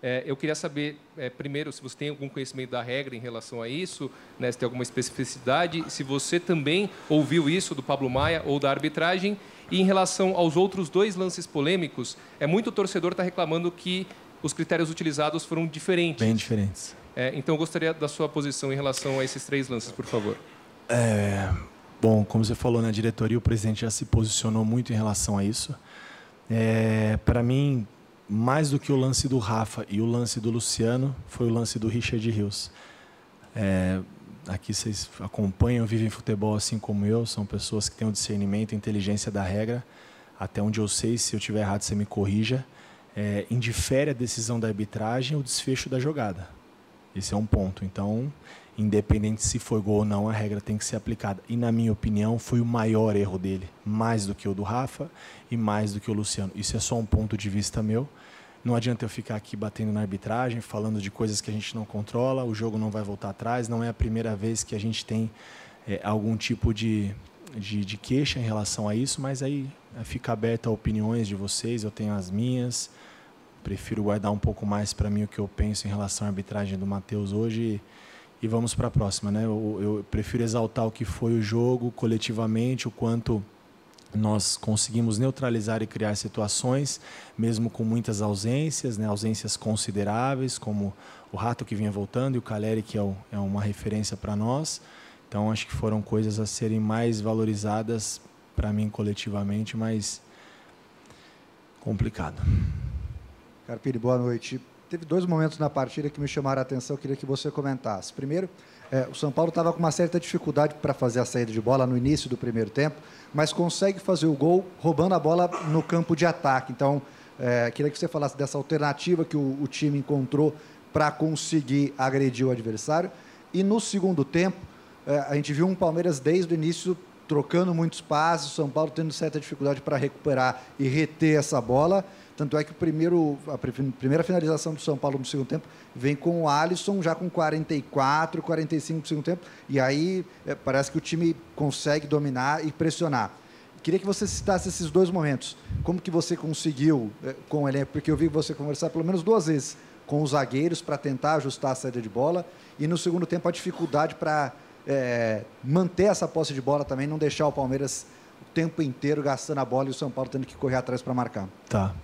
É, eu queria saber, é, primeiro, se você tem algum conhecimento da regra em relação a isso, né, se tem alguma especificidade, se você também ouviu isso do Pablo Maia ou da arbitragem, e em relação aos outros dois lances polêmicos, é muito torcedor está reclamando que os critérios utilizados foram diferentes. Bem diferentes. É, então, eu gostaria da sua posição em relação a esses três lances, por favor. É, bom, como você falou na diretoria, o presidente já se posicionou muito em relação a isso. É, Para mim, mais do que o lance do Rafa e o lance do Luciano, foi o lance do Richard Rios. É, aqui vocês acompanham, vivem futebol assim como eu, são pessoas que têm o discernimento, inteligência da regra. Até onde eu sei, se eu tiver errado, você me corrija. É, indifere a decisão da arbitragem o desfecho da jogada. Esse é um ponto. Então, independente se foi gol ou não, a regra tem que ser aplicada. E, na minha opinião, foi o maior erro dele. Mais do que o do Rafa e mais do que o Luciano. Isso é só um ponto de vista meu. Não adianta eu ficar aqui batendo na arbitragem, falando de coisas que a gente não controla, o jogo não vai voltar atrás, não é a primeira vez que a gente tem é, algum tipo de, de, de, queixa em relação a isso, mas aí é, fica aberta a opiniões de vocês, eu tenho as minhas, prefiro guardar um pouco mais para mim o que eu penso em relação à arbitragem do Matheus hoje e, e vamos para a próxima. Né? Eu, eu prefiro exaltar o que foi o jogo coletivamente, o quanto nós conseguimos neutralizar e criar situações, mesmo com muitas ausências, né, ausências consideráveis, como o Rato que vinha voltando e o Caleri, que é, o, é uma referência para nós. Então, acho que foram coisas a serem mais valorizadas para mim coletivamente, mas complicado. Carpini, boa noite. teve dois momentos na partida que me chamaram a atenção, queria que você comentasse. Primeiro, é, o São Paulo estava com uma certa dificuldade para fazer a saída de bola no início do primeiro tempo, mas consegue fazer o gol roubando a bola no campo de ataque. Então, é, queria que você falasse dessa alternativa que o, o time encontrou para conseguir agredir o adversário. E no segundo tempo, é, a gente viu um Palmeiras desde o início trocando muitos passes, o São Paulo tendo certa dificuldade para recuperar e reter essa bola. Tanto é que o primeiro, a primeira finalização do São Paulo no segundo tempo vem com o Alisson já com 44, 45 no segundo tempo. E aí é, parece que o time consegue dominar e pressionar. Queria que você citasse esses dois momentos. Como que você conseguiu é, com o elenco? Porque eu vi você conversar pelo menos duas vezes com os zagueiros para tentar ajustar a saída de bola. E no segundo tempo a dificuldade para é, manter essa posse de bola também, não deixar o Palmeiras tempo inteiro gastando a bola e o São Paulo tendo que correr atrás para marcar. Tá.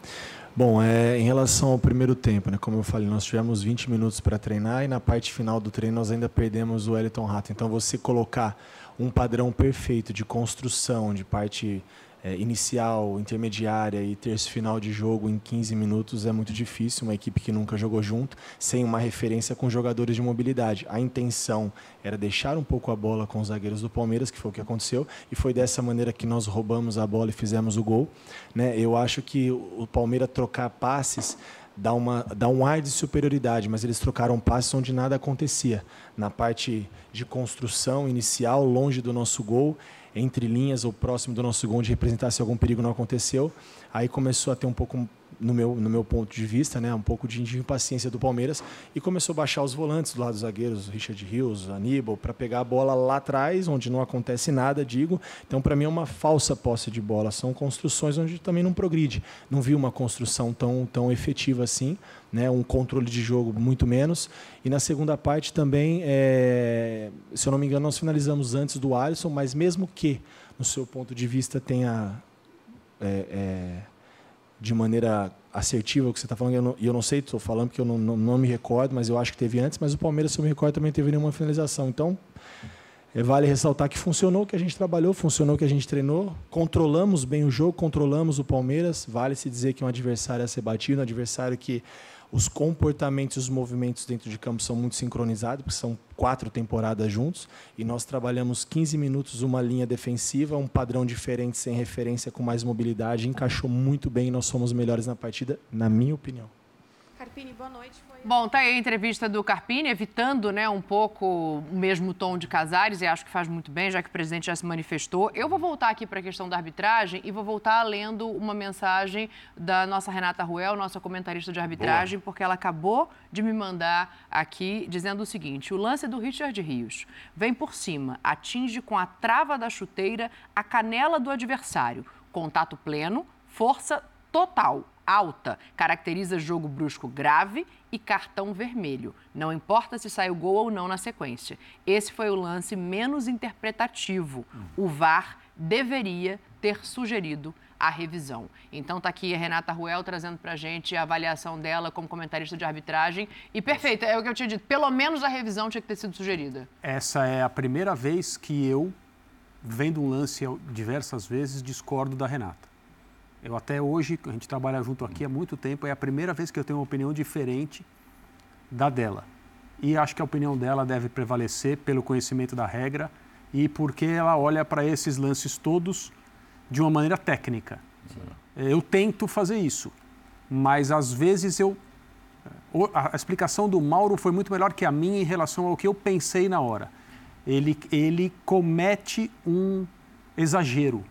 Bom, é, em relação ao primeiro tempo, né, como eu falei, nós tivemos 20 minutos para treinar e na parte final do treino nós ainda perdemos o Wellington Rato. Então, você colocar um padrão perfeito de construção, de parte é, inicial, intermediária e terço final de jogo em 15 minutos é muito difícil. Uma equipe que nunca jogou junto, sem uma referência com jogadores de mobilidade. A intenção era deixar um pouco a bola com os zagueiros do Palmeiras, que foi o que aconteceu, e foi dessa maneira que nós roubamos a bola e fizemos o gol. Né? Eu acho que o Palmeiras trocar passes dá, uma, dá um ar de superioridade, mas eles trocaram passes onde nada acontecia. Na parte de construção inicial, longe do nosso gol, entre linhas ou próximo do nosso gol, onde representasse algum perigo, não aconteceu. Aí começou a ter um pouco no meu, no meu ponto de vista, né, um pouco de impaciência do Palmeiras e começou a baixar os volantes do lado dos zagueiros, Richard Rios, Aníbal, para pegar a bola lá atrás, onde não acontece nada, digo. Então, para mim, é uma falsa posse de bola. São construções onde também não progride. Não vi uma construção tão, tão efetiva assim, né, um controle de jogo muito menos. E na segunda parte também, é, se eu não me engano, nós finalizamos antes do Alisson, mas mesmo que, no seu ponto de vista, tenha. É, é, de maneira assertiva o que você está falando, e eu, não, eu não sei, estou falando porque eu não, não, não, me recordo, mas eu acho que teve antes, mas o Palmeiras, se eu me recordo, também teve nenhuma finalização. Então, é, vale ressaltar que funcionou, que a gente trabalhou, funcionou, que a gente treinou, controlamos bem o jogo, controlamos o Palmeiras, vale se dizer que é um adversário a ser batido, um adversário que os comportamentos e os movimentos dentro de campo são muito sincronizados, porque são quatro temporadas juntos, e nós trabalhamos 15 minutos uma linha defensiva, um padrão diferente, sem referência, com mais mobilidade, encaixou muito bem e nós somos melhores na partida, na minha opinião. Carpini, boa noite. Bom, tá aí a entrevista do Carpini, evitando né, um pouco o mesmo tom de Casares, e acho que faz muito bem, já que o presidente já se manifestou. Eu vou voltar aqui para a questão da arbitragem e vou voltar lendo uma mensagem da nossa Renata Ruel, nossa comentarista de arbitragem, Boa. porque ela acabou de me mandar aqui dizendo o seguinte: o lance do Richard Rios vem por cima, atinge com a trava da chuteira a canela do adversário. Contato pleno, força total alta caracteriza jogo brusco grave e cartão vermelho. Não importa se sai o gol ou não na sequência. Esse foi o lance menos interpretativo. O VAR deveria ter sugerido a revisão. Então tá aqui a Renata Ruel trazendo pra gente a avaliação dela como comentarista de arbitragem. E perfeito, é o que eu tinha dito, pelo menos a revisão tinha que ter sido sugerida. Essa é a primeira vez que eu, vendo um lance diversas vezes, discordo da Renata. Eu até hoje, a gente trabalha junto aqui há muito tempo, é a primeira vez que eu tenho uma opinião diferente da dela. E acho que a opinião dela deve prevalecer pelo conhecimento da regra e porque ela olha para esses lances todos de uma maneira técnica. Sim. Eu tento fazer isso, mas às vezes eu a explicação do Mauro foi muito melhor que a minha em relação ao que eu pensei na hora. Ele, ele comete um exagero.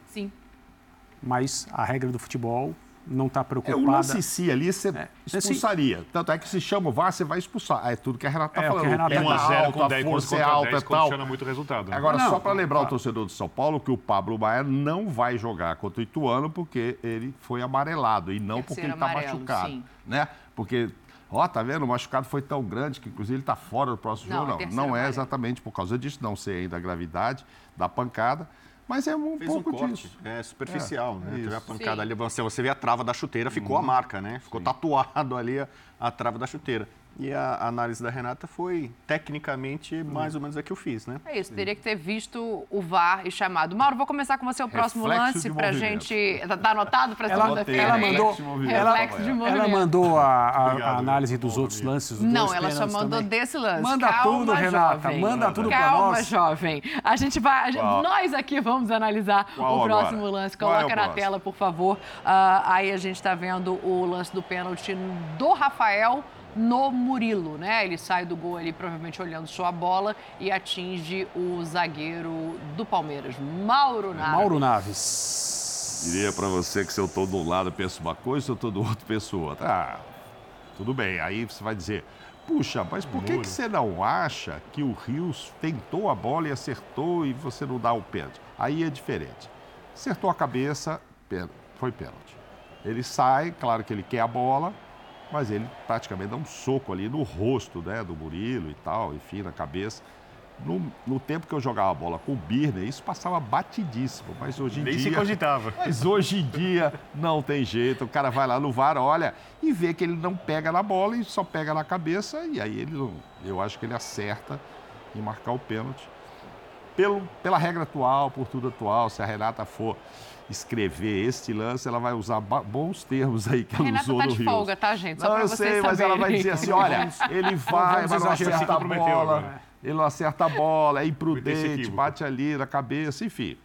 Mas a regra do futebol não está preocupada. É, o lance si ali você é. expulsaria. Tanto é que se chama o VAR, você vai expulsar. É tudo que a Renata está é, falando. O Renata é 1 a 0 com 10 força é alta 10 tal. muito o resultado. Né? Agora, não, só para lembrar claro. o torcedor do São Paulo que o Pablo Maia não vai jogar contra o Ituano porque ele foi amarelado e não porque ele está machucado. Sim. Né? Porque Ó, oh, tá vendo? O machucado foi tão grande que, inclusive, ele está fora do próximo não, jogo. Não, não é exatamente por causa disso, não sei ainda a gravidade da pancada. Mas é um Fez pouco um corte. disso. É superficial, é, né? Teve a pancada Sim. ali, você, você vê a trava da chuteira, ficou Sim. a marca, né? Ficou Sim. tatuado ali a, a, trava da chuteira. E a análise da Renata foi, tecnicamente, mais ou menos a que eu fiz, né? É isso, teria que ter visto o VAR e chamado. Mauro, vou começar com você o próximo Reflexo lance para movimento. gente. Tá tá anotado para Ela, segunda-feira? ela hein? mandou, Reflexo de movimento. ela, Reflexo de movimento. ela mandou a, a- a Obrigado, análise dos outros lances. os Não, ela só mandou também. desse lance. Manda Calma, tudo, Renata. jovem. Manda tudo Calma, nós. jovem. A gente vai. a gente- nós aqui vamos analisar Qual o agora? próximo lance. Qual é Coloca na próximo? tela, por favor. Ah, aí a gente está vendo o lance do pênalti do Rafael no Murilo, né? Ele sai do gol ali, provavelmente olhando sua bola e atinge o zagueiro do Palmeiras, Mauro Naves. Mauro Naves. Diria para você que se eu estou de um lado penso uma coisa, se eu estou do outro penso outra. Ah, tudo bem. Aí você vai dizer, puxa, mas por que, que você não acha que o Rios tentou a bola e acertou e você não dá o pênalti? Aí é diferente. Acertou a cabeça, pênalti, foi pênalti. Ele sai, claro que ele quer a bola, mas ele praticamente dá um soco ali no rosto né, do Murilo e tal, enfim, na cabeça. No, no tempo que eu jogava bola com o Birner, isso passava batidíssimo, mas hoje em Nem se dia... cogitava. Mas hoje em dia não tem jeito. O cara vai lá no VAR, olha e vê que ele não pega na bola e só pega na cabeça. E aí ele, eu acho que ele acerta em marcar o pênalti. Pelo, pela regra atual, por tudo atual, se a Renata for escrever este lance, ela vai usar bons termos aí que ela Renata usou tá no de Rio. folga, tá, gente? Só Não, eu sei, mas ela vai dizer assim, olha, ele vai, vamos mas não exagerar. acerta a bola, agora. ele não acerta a bola, é imprudente, bate ali na cabeça, enfim.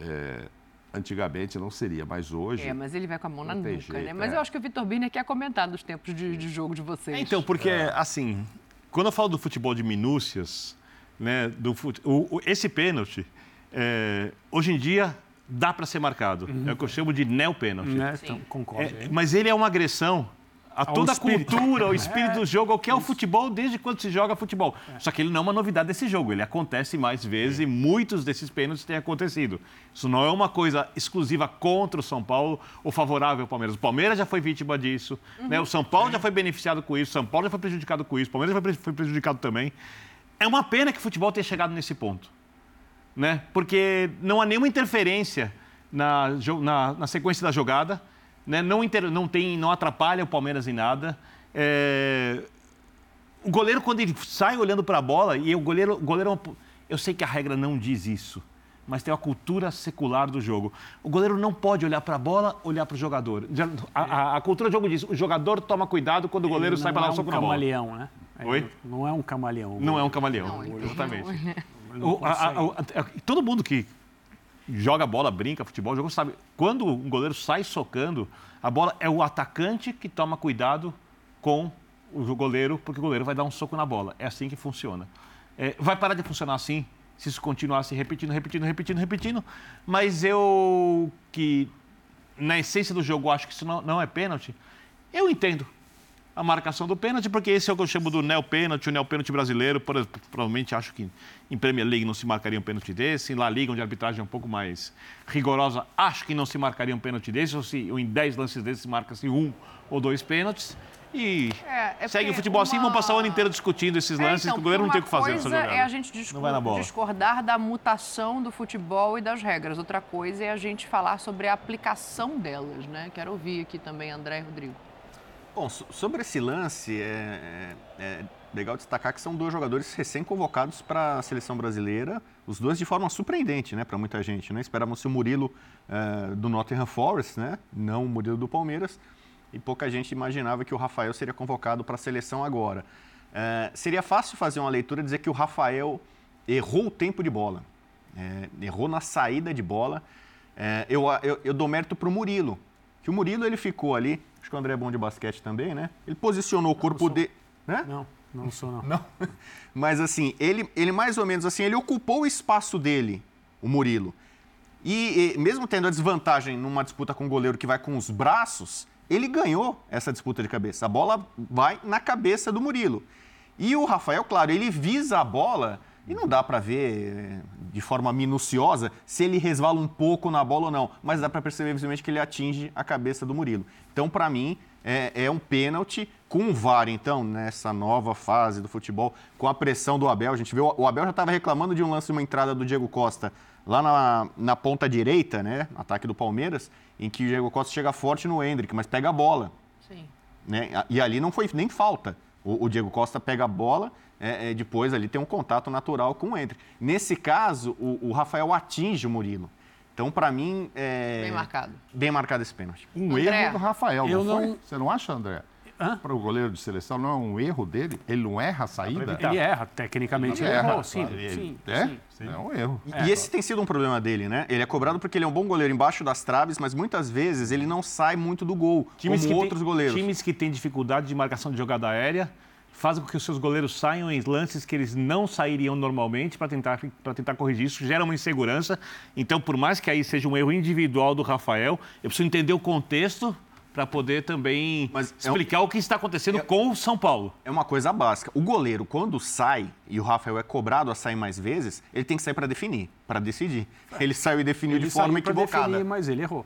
É, antigamente não seria, mas hoje... É, mas ele vai com a mão na nuca, né? jeito, Mas é. eu acho que o Vitor Birner quer comentar dos tempos de, de jogo de vocês. Então, porque, assim, quando eu falo do futebol de minúcias, né, do fute... o, o- esse pênalti, é, hoje em dia, dá para ser marcado. É o que eu chamo de neo-pênalti. Né? Então, concordo. É, mas ele é uma agressão a toda a cultura, ao espírito do jogo, ao que é o futebol desde quando se joga futebol. Só que ele não é uma novidade desse jogo, ele acontece mais vezes e muitos desses pênaltis têm acontecido. Isso não é uma coisa exclusiva contra o São Paulo ou favorável ao Palmeiras. O Palmeiras já foi vítima disso, né? o São Paulo já foi beneficiado com isso, o São Paulo já foi prejudicado com isso, o Palmeiras já foi prejudicado também. É uma pena que o futebol tenha chegado nesse ponto né? Porque não há nenhuma interferência na, na, na sequência da jogada, né? não, inter, não, tem, não atrapalha o Palmeiras em nada. É, O goleiro, quando ele sai olhando para a bola, e o goleiro, o goleiro é um- eu sei que a regra não diz isso, mas tem uma cultura secular do jogo. O goleiro não pode olhar para a bola, olhar para o jogador. A, a- a cultura do jogo diz: o jogador toma cuidado quando o goleiro Ele sai não para dar é um um soco na bola. camaleão, né? Oi? Não é um camaleão. Não é um camaleão, Não, exatamente. Não O- a- a- a- a- todo mundo que joga bola, brinca, futebol, jogo, sabe. Quando um goleiro sai socando, a bola é o atacante que toma cuidado com o goleiro, porque o goleiro vai dar um soco na bola. É assim que funciona. É, vai parar de funcionar assim se isso continuar se repetindo, repetindo, repetindo, repetindo. Mas eu que na essência do jogo acho que isso não, não é pênalti. Eu entendo a marcação do pênalti, porque esse é o que eu chamo do neo-pênalti, o neo-pênalti brasileiro. Por, provavelmente acho que em Premier League não se marcaria um pênalti desse, em La Liga, onde a arbitragem é um pouco mais rigorosa, acho que não se marcaria um pênalti desse, ou, se, ou em 10 lances desses marca-se um ou dois pênaltis. E É, é segue o futebol assim, uma- vão passar o ano inteiro discutindo esses É, lances, então, que o goleiro não tem o que fazer nessa coisa jogada. é a gente discu- discordar da mutação do futebol e das regras. Outra coisa é a gente falar sobre a aplicação delas, né? Quero ouvir aqui também André e Rodrigo. Bom, so- sobre esse lance, é, é- é legal destacar que são dois jogadores recém-convocados para a seleção brasileira, os dois de forma surpreendente, né, para muita gente. Né? Esperávamos o Murilo é, do Nottingham Forest, né, não o Murilo do Palmeiras, e pouca gente imaginava que o Rafael seria convocado para a seleção agora. É, seria fácil fazer uma leitura e dizer que o Rafael errou o tempo de bola, é, errou na saída de bola. É, eu, eu, eu dou mérito para o Murilo, que o Murilo ele ficou ali, acho que o André é bom de basquete também, né? Ele posicionou o corpo dele. Né? Não, não sou não. Não. Mas assim, ele, ele mais ou menos assim, ele ocupou o espaço dele, o Murilo. E, e mesmo tendo a desvantagem numa disputa com o goleiro que vai com os braços, ele ganhou essa disputa de cabeça. A bola vai na cabeça do Murilo. E o Rafael, claro, ele visa a bola e não dá para ver eh, de forma minuciosa se ele resvala um pouco na bola ou não, mas dá para perceber visivelmente que ele atinge a cabeça do Murilo. Então, para mim, é, é um pênalti com o VAR, então, nessa nova fase do futebol, com a pressão do Abel. A gente viu, o Abel já estava reclamando de um lance de uma entrada do Diego Costa lá na, na ponta direita, né, ataque do Palmeiras, em que o Diego Costa chega forte no Hendrick, mas pega a bola Sim. né? E ali não foi nem falta. O, o Diego Costa pega a bola, é, é, depois ali tem um contato natural com o Entre. Nesse caso, o, o Rafael atinge o Murilo. Então, para mim, é... Bem marcado. Bem marcado esse pênalti. Um André. erro do Rafael, Eu não, não- foi? Você não acha, André? Para o goleiro de seleção, não é um erro dele? Ele não erra a saída? Ele erra, tecnicamente ele erra. errou, sim, Ele- sim, é? sim. É um erro. E esse tem sido um problema dele, né? Ele é cobrado porque ele é um bom goleiro embaixo das traves, mas muitas vezes ele não sai muito do gol, Times como que outros tem, goleiros. Times que têm dificuldade de marcação de jogada aérea fazem com que os seus goleiros saiam em lances que eles não sairiam normalmente para tentar, pra tentar corrigir isso, gera uma insegurança. Então, por mais que aí seja um erro individual do Rafael, eu preciso entender o contexto para poder também Mas é um- explicar o que está acontecendo com o São Paulo. É uma coisa básica. O goleiro, quando sai, e o Rafael é cobrado a sair mais vezes, ele tem que sair para definir, para decidir. Ele saiu e definiu Ele de forma equivocada. definir, mas ele errou.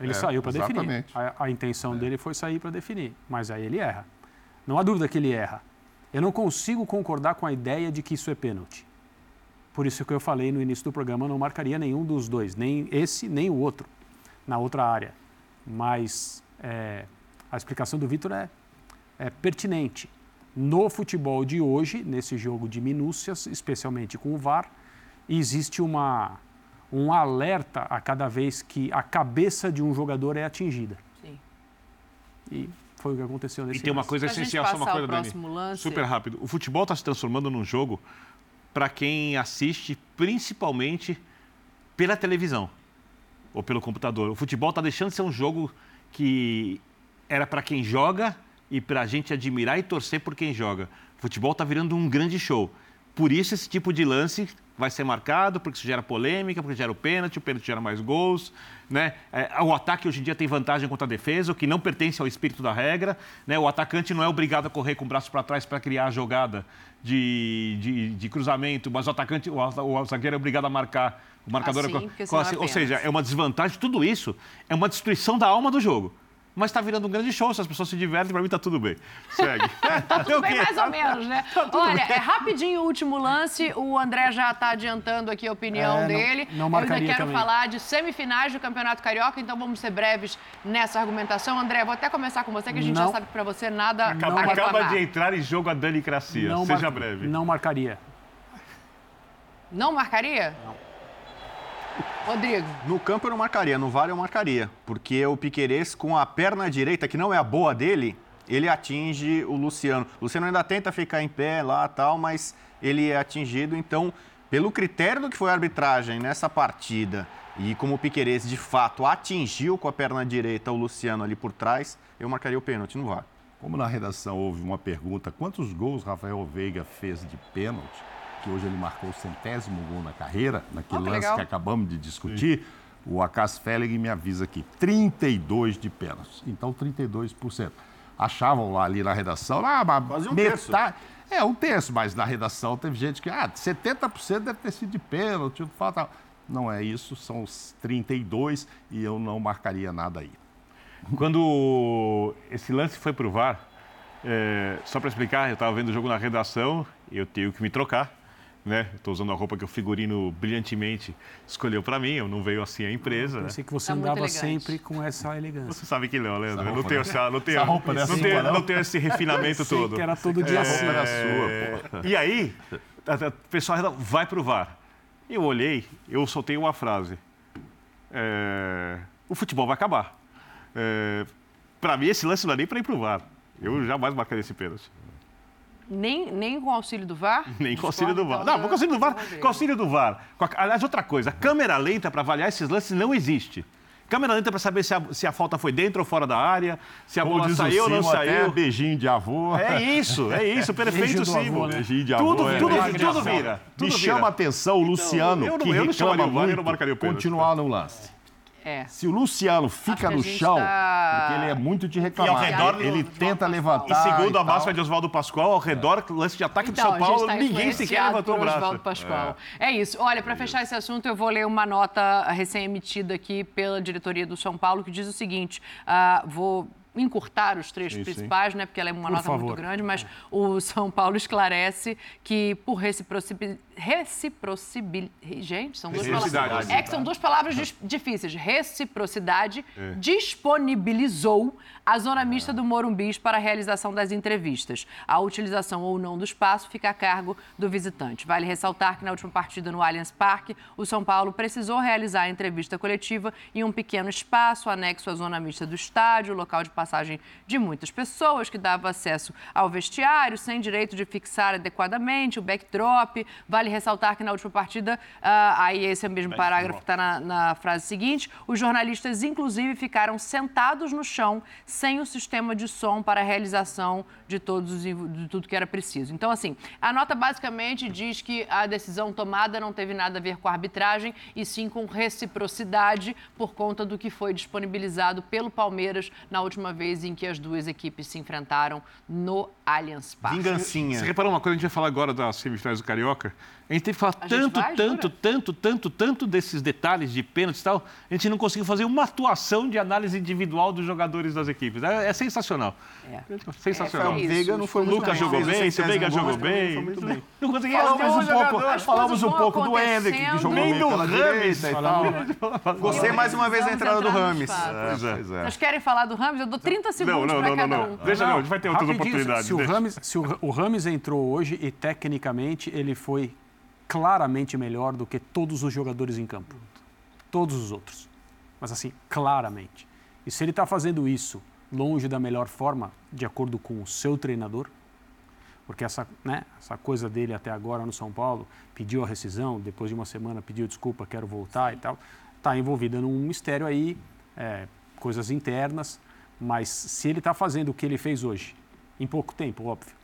Ele É, saiu para definir. A, a intenção dele foi sair para definir, mas aí ele erra. Não há dúvida que ele erra. Eu não consigo concordar com a ideia de que isso é pênalti. Por isso que eu falei no início do programa, eu não marcaria nenhum dos dois, nem esse, nem o outro, na outra área. Mas é, a explicação do Vitor é, é pertinente. No futebol de hoje, nesse jogo de minúcias, especialmente com o VAR, existe uma, um alerta a cada vez que a cabeça de um jogador é atingida. Sim. E foi o que aconteceu nesse E tem uma coisa Pra essencial, só uma coisa, Dani. lance. Super rápido. O futebol está se transformando num jogo para quem assiste principalmente pela televisão ou pelo computador. O futebol está deixando de ser um jogo que era para quem joga e para a gente admirar e torcer por quem joga. O futebol está virando um grande show. Por isso esse tipo de lance vai ser marcado, porque isso gera polêmica, porque gera o pênalti, o pênalti gera mais gols. Né? É, o ataque hoje em dia tem vantagem contra a defesa, o que não pertence ao espírito da regra. Né? O atacante não é obrigado a correr com o braço para trás para criar a jogada de, de, de cruzamento, mas o atacante, o, o zagueiro é obrigado a marcar. O marcador Assim, é, porque co- senão é ou seja, é uma desvantagem. Tudo isso é uma destruição da alma do jogo. Mas está virando um grande show, se as pessoas se divertem, para mim está tudo bem. Segue. Tá tudo bem, mais ou menos, né? Olha, é rapidinho o último lance. O André já está adiantando aqui a opinião É, não- dele. não Eu marcaria ainda quero também. falar de semifinais do Campeonato Carioca, então vamos ser breves nessa argumentação. André, vou até começar com você, que a gente já Não. sabe que para você nada Acaba, a acaba de entrar em jogo a Danicracia. Não Seja mar- breve. Não marcaria. Não marcaria? Rodrigo. No campo eu não marcaria, no VAR eu marcaria. Porque o Piquerez, com a perna direita, que não é a boa dele, ele atinge o Luciano. O Luciano ainda tenta ficar em pé lá tal, mas ele é atingido. Então, pelo critério do que foi a arbitragem nessa partida, e como o Piquerez de fato atingiu com a perna direita o Luciano ali por trás, eu marcaria o pênalti no VAR. Como na redação houve uma pergunta, quantos gols Rafael Veiga fez de pênalti? Que hoje ele marcou o centésimo gol na carreira, naquele Oh, que lance legal. que acabamos de discutir. O Acas Fellig me avisa aqui, 32 de pênaltis. Então, 32%. Achavam lá ali na redação, ah, mas Quase um metade... É, um terço, mas na redação teve gente que, ah, 70% deve ter sido de pênalti, falta... Não é isso, são os 32 e eu não marcaria nada aí. Quando esse lance foi pro VAR, é, só para explicar, eu estava vendo o jogo na redação, eu tenho que me trocar, né? Estou usando a roupa que o figurino brilhantemente escolheu para mim, eu não veio assim a empresa, né? Pensei que você Tá andava sempre com essa elegância. Você sabe que não, Leandro. Essa Eu não roupa tenho, não- essa, não tenho, essa roupa não é assim, tenho, não? não tenho esse refinamento Sei todo. que era todo dia A assim. roupa era É, sua. E aí, o pessoal vai pro VAR. Eu olhei, eu soltei uma frase. É, o futebol vai acabar. É, para mim, esse lance não é nem para ir pro VAR. Eu jamais marcaria esse pênalti. Nem, nem com auxílio do VAR? Nem com auxílio do VAR. Discordo, Não, com auxílio do VAR. Com auxílio do VAR. A- Aliás, outra coisa, câmera lenta para avaliar esses lances não existe. Câmera lenta para saber se a, se a falta foi dentro ou fora da área, se a Como bola saiu ou não Simo, até saiu. beijinho de avô. É isso, é isso, perfeito, Simo. né? Beijinho de avô. Tudo, é tudo, bem tudo vira. Me Tudo chama a vira. atenção o Luciano, eu não- que eu não chamaria o VAR, eu não marcaria o pênalti. continuar no lance. É. Se o Luciano fica no chão, tá- porque ele é muito de reclamar, E ao redor- ele tenta E levantar segundo a e máxima de Oswaldo Pascoal, ao redor, lance de ataque do Então, São Paulo, tá ninguém sequer levantou o braço. Oswaldo Pascoal. É. isso. Olha, para fechar esse assunto, eu vou ler uma nota recém-emitida aqui pela diretoria do São Paulo que diz o seguinte: ah, vou encurtar os trechos Sim, sim. principais, né? Porque ela é uma Por nota favor. muito grande, mas o São Paulo esclarece que, por reciproci- reciprocidade. Gente, são duas palavras. É que são duas palavras dis- difíceis. Reciprocidade É. disponibilizou a zona mista do Morumbis para a realização das entrevistas. A utilização ou não do espaço fica a cargo do visitante. Vale ressaltar que na última partida no Allianz Parque, o São Paulo precisou realizar a entrevista coletiva em um pequeno espaço anexo à zona mista do estádio, local de passagem de muitas pessoas, que dava acesso ao vestiário, sem direito de fixar adequadamente o backdrop. Vale ressaltar que na última partida, ah, aí esse é o mesmo parágrafo que está na, na frase seguinte, os jornalistas, inclusive, ficaram sentados no chão, sem o sistema de som para a realização de, todos os, de tudo que era preciso. Então, assim, a nota basicamente diz que a decisão tomada não teve nada a ver com a arbitragem, e sim com reciprocidade, por conta do que foi disponibilizado pelo Palmeiras na última vez em que as duas equipes se enfrentaram no Allianz Parque. Você reparou uma coisa? A gente vai falar agora das semifinais do Carioca. A gente teve que falar tanto, vai, tanto, jura? tanto, tanto, tanto desses detalhes de pênaltis e tal. A gente não conseguiu fazer uma atuação de análise individual dos jogadores das equipes. É, é sensacional. É. Sensacional. É, o Veiga não foi Lucas bem. jogou bem, o centésimo Veiga jogou também bem. Não consegui Falamos um pouco, falamos um pouco do Hendrick, que jogou Nem bem do Rames e. Gostei mais uma vez da entrada do Rames. é, é. Vocês querem falar do Ramos? Eu dou 30 Não, segundos não, não, não, não. Deixa não, a gente vai ter outras oportunidades. Se. Rames, se o Rames entrou hoje e tecnicamente ele foi claramente melhor do que todos os jogadores em campo. Todos os outros. Mas assim, claramente. E se ele está fazendo isso longe da melhor forma, de acordo com o seu treinador, porque essa, né, essa coisa dele até agora no São Paulo, pediu a rescisão, depois de uma semana pediu desculpa, quero voltar e tal, está envolvida num mistério aí, é, coisas internas, mas se ele está fazendo o que ele fez hoje, em pouco tempo, óbvio,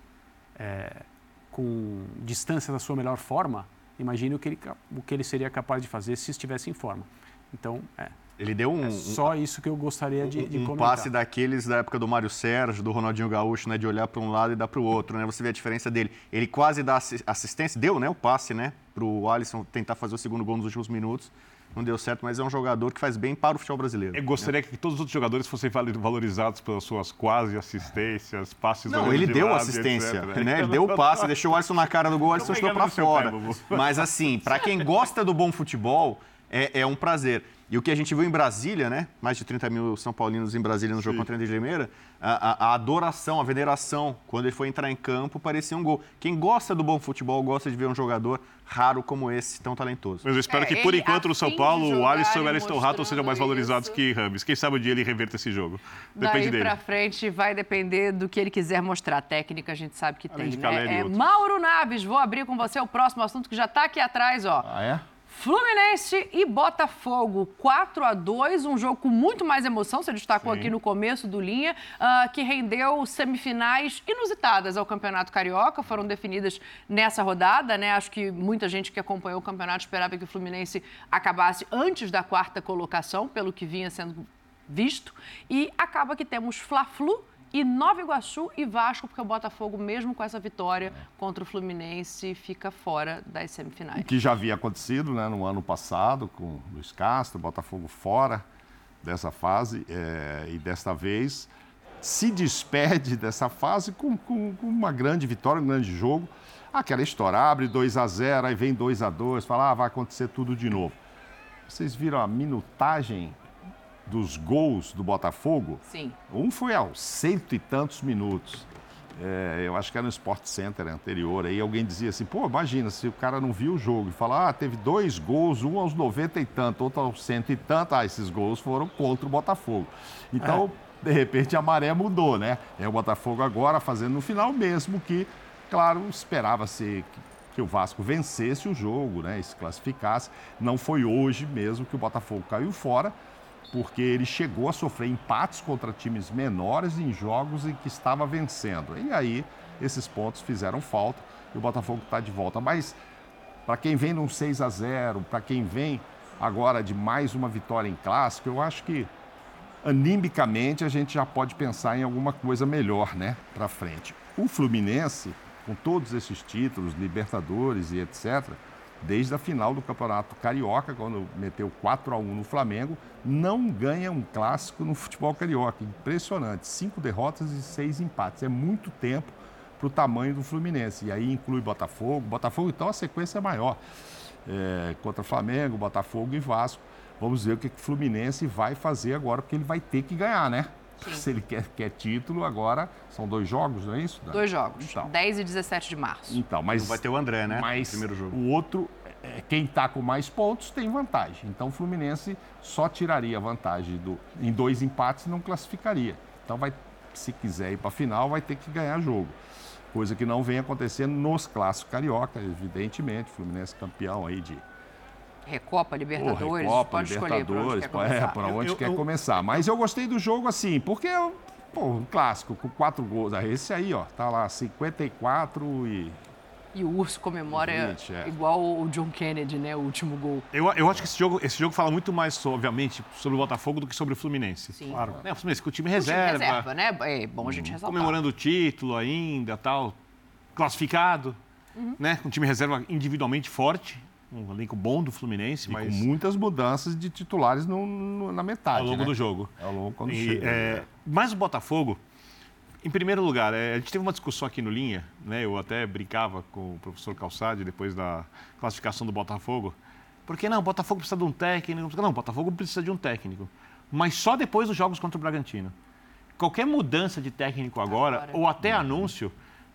é, com distância da sua melhor forma, imagine o que, ele, o que ele seria capaz de fazer se estivesse em forma. Então, é, Ele deu um, é só isso que eu gostaria de, de um comentar. passe daqueles da época do Mário Sérgio, do Ronaldinho Gaúcho, né, de olhar para um lado e dar para o outro, né? Você vê a diferença dele. Ele quase dá assi- assistência, deu, né, o passe, né, para o Alisson tentar fazer o segundo gol nos últimos minutos. Não deu certo, mas é um jogador que faz bem para o futebol brasileiro. Eu gostaria que todos os outros jogadores fossem valorizados pelas suas quase assistências, passes Não, ele de deu lado, assistência, etc. né? Ele deu o passe, deixou o Alisson na cara do gol, o Alisson chutou pegando para no seu fora. pé. Mas assim, para quem gosta do bom futebol, é, é um prazer. E o que a gente viu em Brasília, né? Mais de 30 mil São Paulinos em Brasília no jogo contra o Inter de Limeira, a, a- a adoração, a veneração, quando ele foi entrar em campo, parecia um gol. Quem gosta do bom futebol gosta de ver um jogador raro como esse, tão talentoso. Mas eu espero É, que, por enquanto, no São Paulo, o Alisson e o Ariston Rato sejam mais valorizados isso. que Rames. Quem sabe um dia ele reverta esse jogo. Depende Daí dele. pra frente vai depender do que ele quiser mostrar. A técnica a gente sabe que Além de tem, né? É. Mauro Naves, vou abrir com você o próximo assunto que já tá aqui atrás, ó. Ah, é? Fluminense e Botafogo, 4 a 2 um jogo com muito mais emoção, você destacou Sim. aqui no começo do linha, ah, que rendeu semifinais inusitadas ao Campeonato Carioca, foram definidas nessa rodada, né? Acho que muita gente que acompanhou o campeonato esperava que o Fluminense acabasse antes da quarta colocação, pelo que vinha sendo visto, e acaba que temos Fla-Flu e Nova Iguaçu e Vasco, porque o Botafogo, mesmo com essa vitória contra o Fluminense, fica fora das semifinais. que já havia acontecido né, no ano passado com o Luiz Castro, Botafogo fora dessa fase é, e desta vez se despede dessa fase com, com- com uma grande vitória, um grande jogo. Aquela história, abre 2 a 0 aí vem 2 a 2 fala, ah, vai acontecer tudo de novo. Vocês viram a minutagem dos gols do Botafogo? Sim. Um foi aos cento e tantos minutos. É, eu acho que era no Sport Center anterior. Aí alguém dizia assim: pô, imagina se o cara não viu o jogo e fala, ah, teve dois gols, um aos 90 e tanto, outro aos cento e tanto. Ah, esses gols foram contra o Botafogo. Então, de repente, a maré mudou, né? É o Botafogo agora fazendo no final mesmo que, claro, esperava-se que, que o Vasco vencesse o jogo, né? E se classificasse. Não foi hoje mesmo que o Botafogo caiu fora porque ele chegou a sofrer empates contra times menores em jogos em que estava vencendo. E aí esses pontos fizeram falta e o Botafogo está de volta. Mas para quem vem num 6 a 0 para quem vem agora de mais uma vitória em clássico, eu acho que animicamente a gente já pode pensar em alguma coisa melhor, né, para frente. O Fluminense, com todos esses títulos, Libertadores e etc., desde a final do Campeonato Carioca, quando meteu 4 a 1 no Flamengo, não ganha um clássico no futebol carioca. Impressionante. Cinco derrotas e seis empates. É muito tempo para o tamanho do Fluminense. E aí inclui Botafogo. Botafogo, então, a sequência é maior. É, contra Flamengo, Botafogo e Vasco. Vamos ver o que o Fluminense vai fazer agora, porque ele vai ter que ganhar, né? Sim. Se ele quer, quer título, agora são dois jogos, não é isso? Dois jogos, então. 10 e 17 de março. Então, mas. Não vai ter o André, né? Mas primeiro jogo. o outro, é, quem está com mais pontos tem vantagem. Então o Fluminense só tiraria vantagem do, em dois empates e não classificaria. Então vai, se quiser ir para a final, vai ter que ganhar jogo. Coisa que não vem acontecendo nos clássicos carioca, evidentemente. Fluminense campeão aí de Recopa, Libertadores, Recopa, pode Libertadores, escolher para onde, quer, é, para onde eu, quer eu, começar. Mas eu gostei do jogo assim, porque pô, um clássico com quatro gols. Ah, esse aí, ó, tá lá 54 e e o Urso comemora 20, é. igual o John Kennedy, né? O último gol. Eu, eu acho que esse jogo, esse jogo fala muito mais, obviamente, sobre o Botafogo do que sobre o Fluminense. Sim. Claro. É, o Fluminense com o time reserva. O time reserva, né? É bom a gente ressaltar. Comemorando o título ainda, tal. Classificado, uhum. né? Com o time reserva individualmente forte um elenco bom do Fluminense, e mas... com muitas mudanças de titulares no, no, na metade, Ao longo né? do jogo. Ao longo quando e, chega. É, né? mas o Botafogo, em primeiro lugar, é, a gente teve uma discussão aqui no Linha, né? Eu até brincava com o professor Calçade depois da classificação do Botafogo. Porque não, o Botafogo precisa de um técnico. Não, o Botafogo precisa de um técnico. Mas só depois dos jogos contra o Bragantino. Qualquer mudança de técnico agora, agora. ou até anúncio,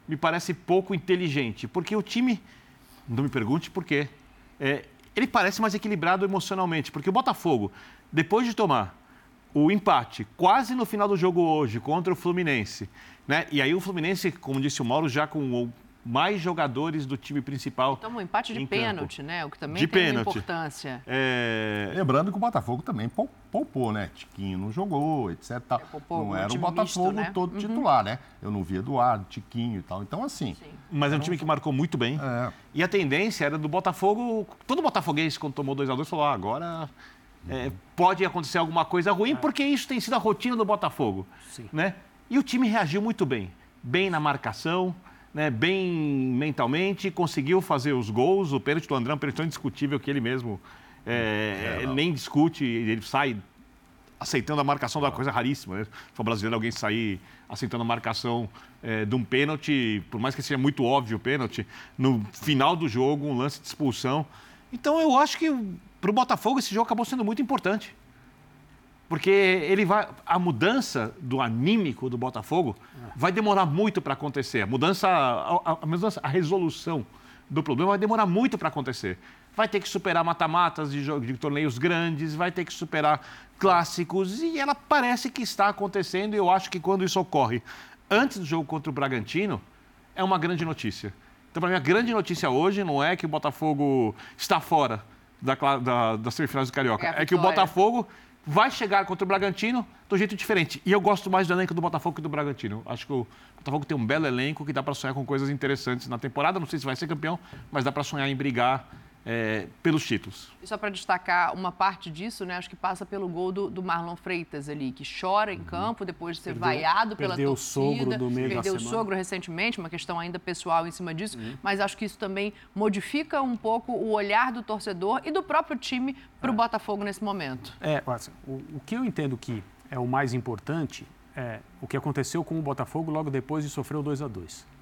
me parece pouco inteligente. Porque o time. Não me pergunte por quê. É, ele parece mais equilibrado emocionalmente, porque o Botafogo, depois de tomar o empate quase no final do jogo hoje contra o Fluminense, né? E aí o Fluminense, como disse o Mauro, já com mais jogadores do time principal. Então, um empate de pênalti, campo. né? O que também de tem pênalti. importância. É... Lembrando que o Botafogo também poupou, né? Tiquinho não jogou, etc. É, poupou, não era o Botafogo misto, né? todo uhum. titular, né? Eu não vi Eduardo, Tiquinho e tal. Então, assim. Sim. Mas é um time que marcou muito bem. É. E a tendência era do Botafogo. Todo botafoguês, quando tomou 2x2, falou: ah, agora. É, pode acontecer alguma coisa ruim, é. porque isso tem sido a rotina do Botafogo. Sim. Né? E o time reagiu muito bem. Bem na marcação, né, bem mentalmente, conseguiu fazer os gols. O pênalti do André é um pênalti indiscutível que ele mesmo é, é, nem discute, ele sai aceitando a marcação da coisa raríssima. Né? Se brasileiro alguém sair aceitando a marcação é, de um pênalti, por mais que seja muito óbvio o pênalti, no final do jogo, um lance de expulsão. Então eu acho que para o Botafogo esse jogo acabou sendo muito importante. Porque ele vai, a mudança do anímico do Botafogo vai demorar muito para acontecer. A mudança, a, a, mudança, a resolução do problema vai demorar muito para acontecer. Vai ter que superar mata-matas de, de torneios grandes, vai ter que superar clássicos e ela parece que está acontecendo. E eu acho que quando isso ocorre antes do jogo contra o Bragantino, é uma grande notícia. Então, para mim, a grande notícia hoje não é que o Botafogo está fora da, da, das semifinais do Carioca, é, é que o Botafogo vai chegar contra o Bragantino do jeito diferente. E eu gosto mais do elenco do Botafogo que do Bragantino. Acho que o Botafogo tem um belo elenco que dá para sonhar com coisas interessantes na temporada. Não sei se vai ser campeão, mas dá para sonhar em brigar é, pelos títulos. E só para destacar uma parte disso, né, acho que passa pelo gol do, do Marlon Freitas ali, que chora em uhum. campo depois de ser perdeu, vaiado pela perdeu torcida. Perdeu o sogro do meio Perdeu o sogro recentemente, uma questão ainda pessoal em cima disso, uhum. mas acho que isso também modifica um pouco o olhar do torcedor e do próprio time para o é. Botafogo nesse momento. É, o, o que eu entendo que é o mais importante é o que aconteceu com o Botafogo logo depois de sofrer o 2 a 2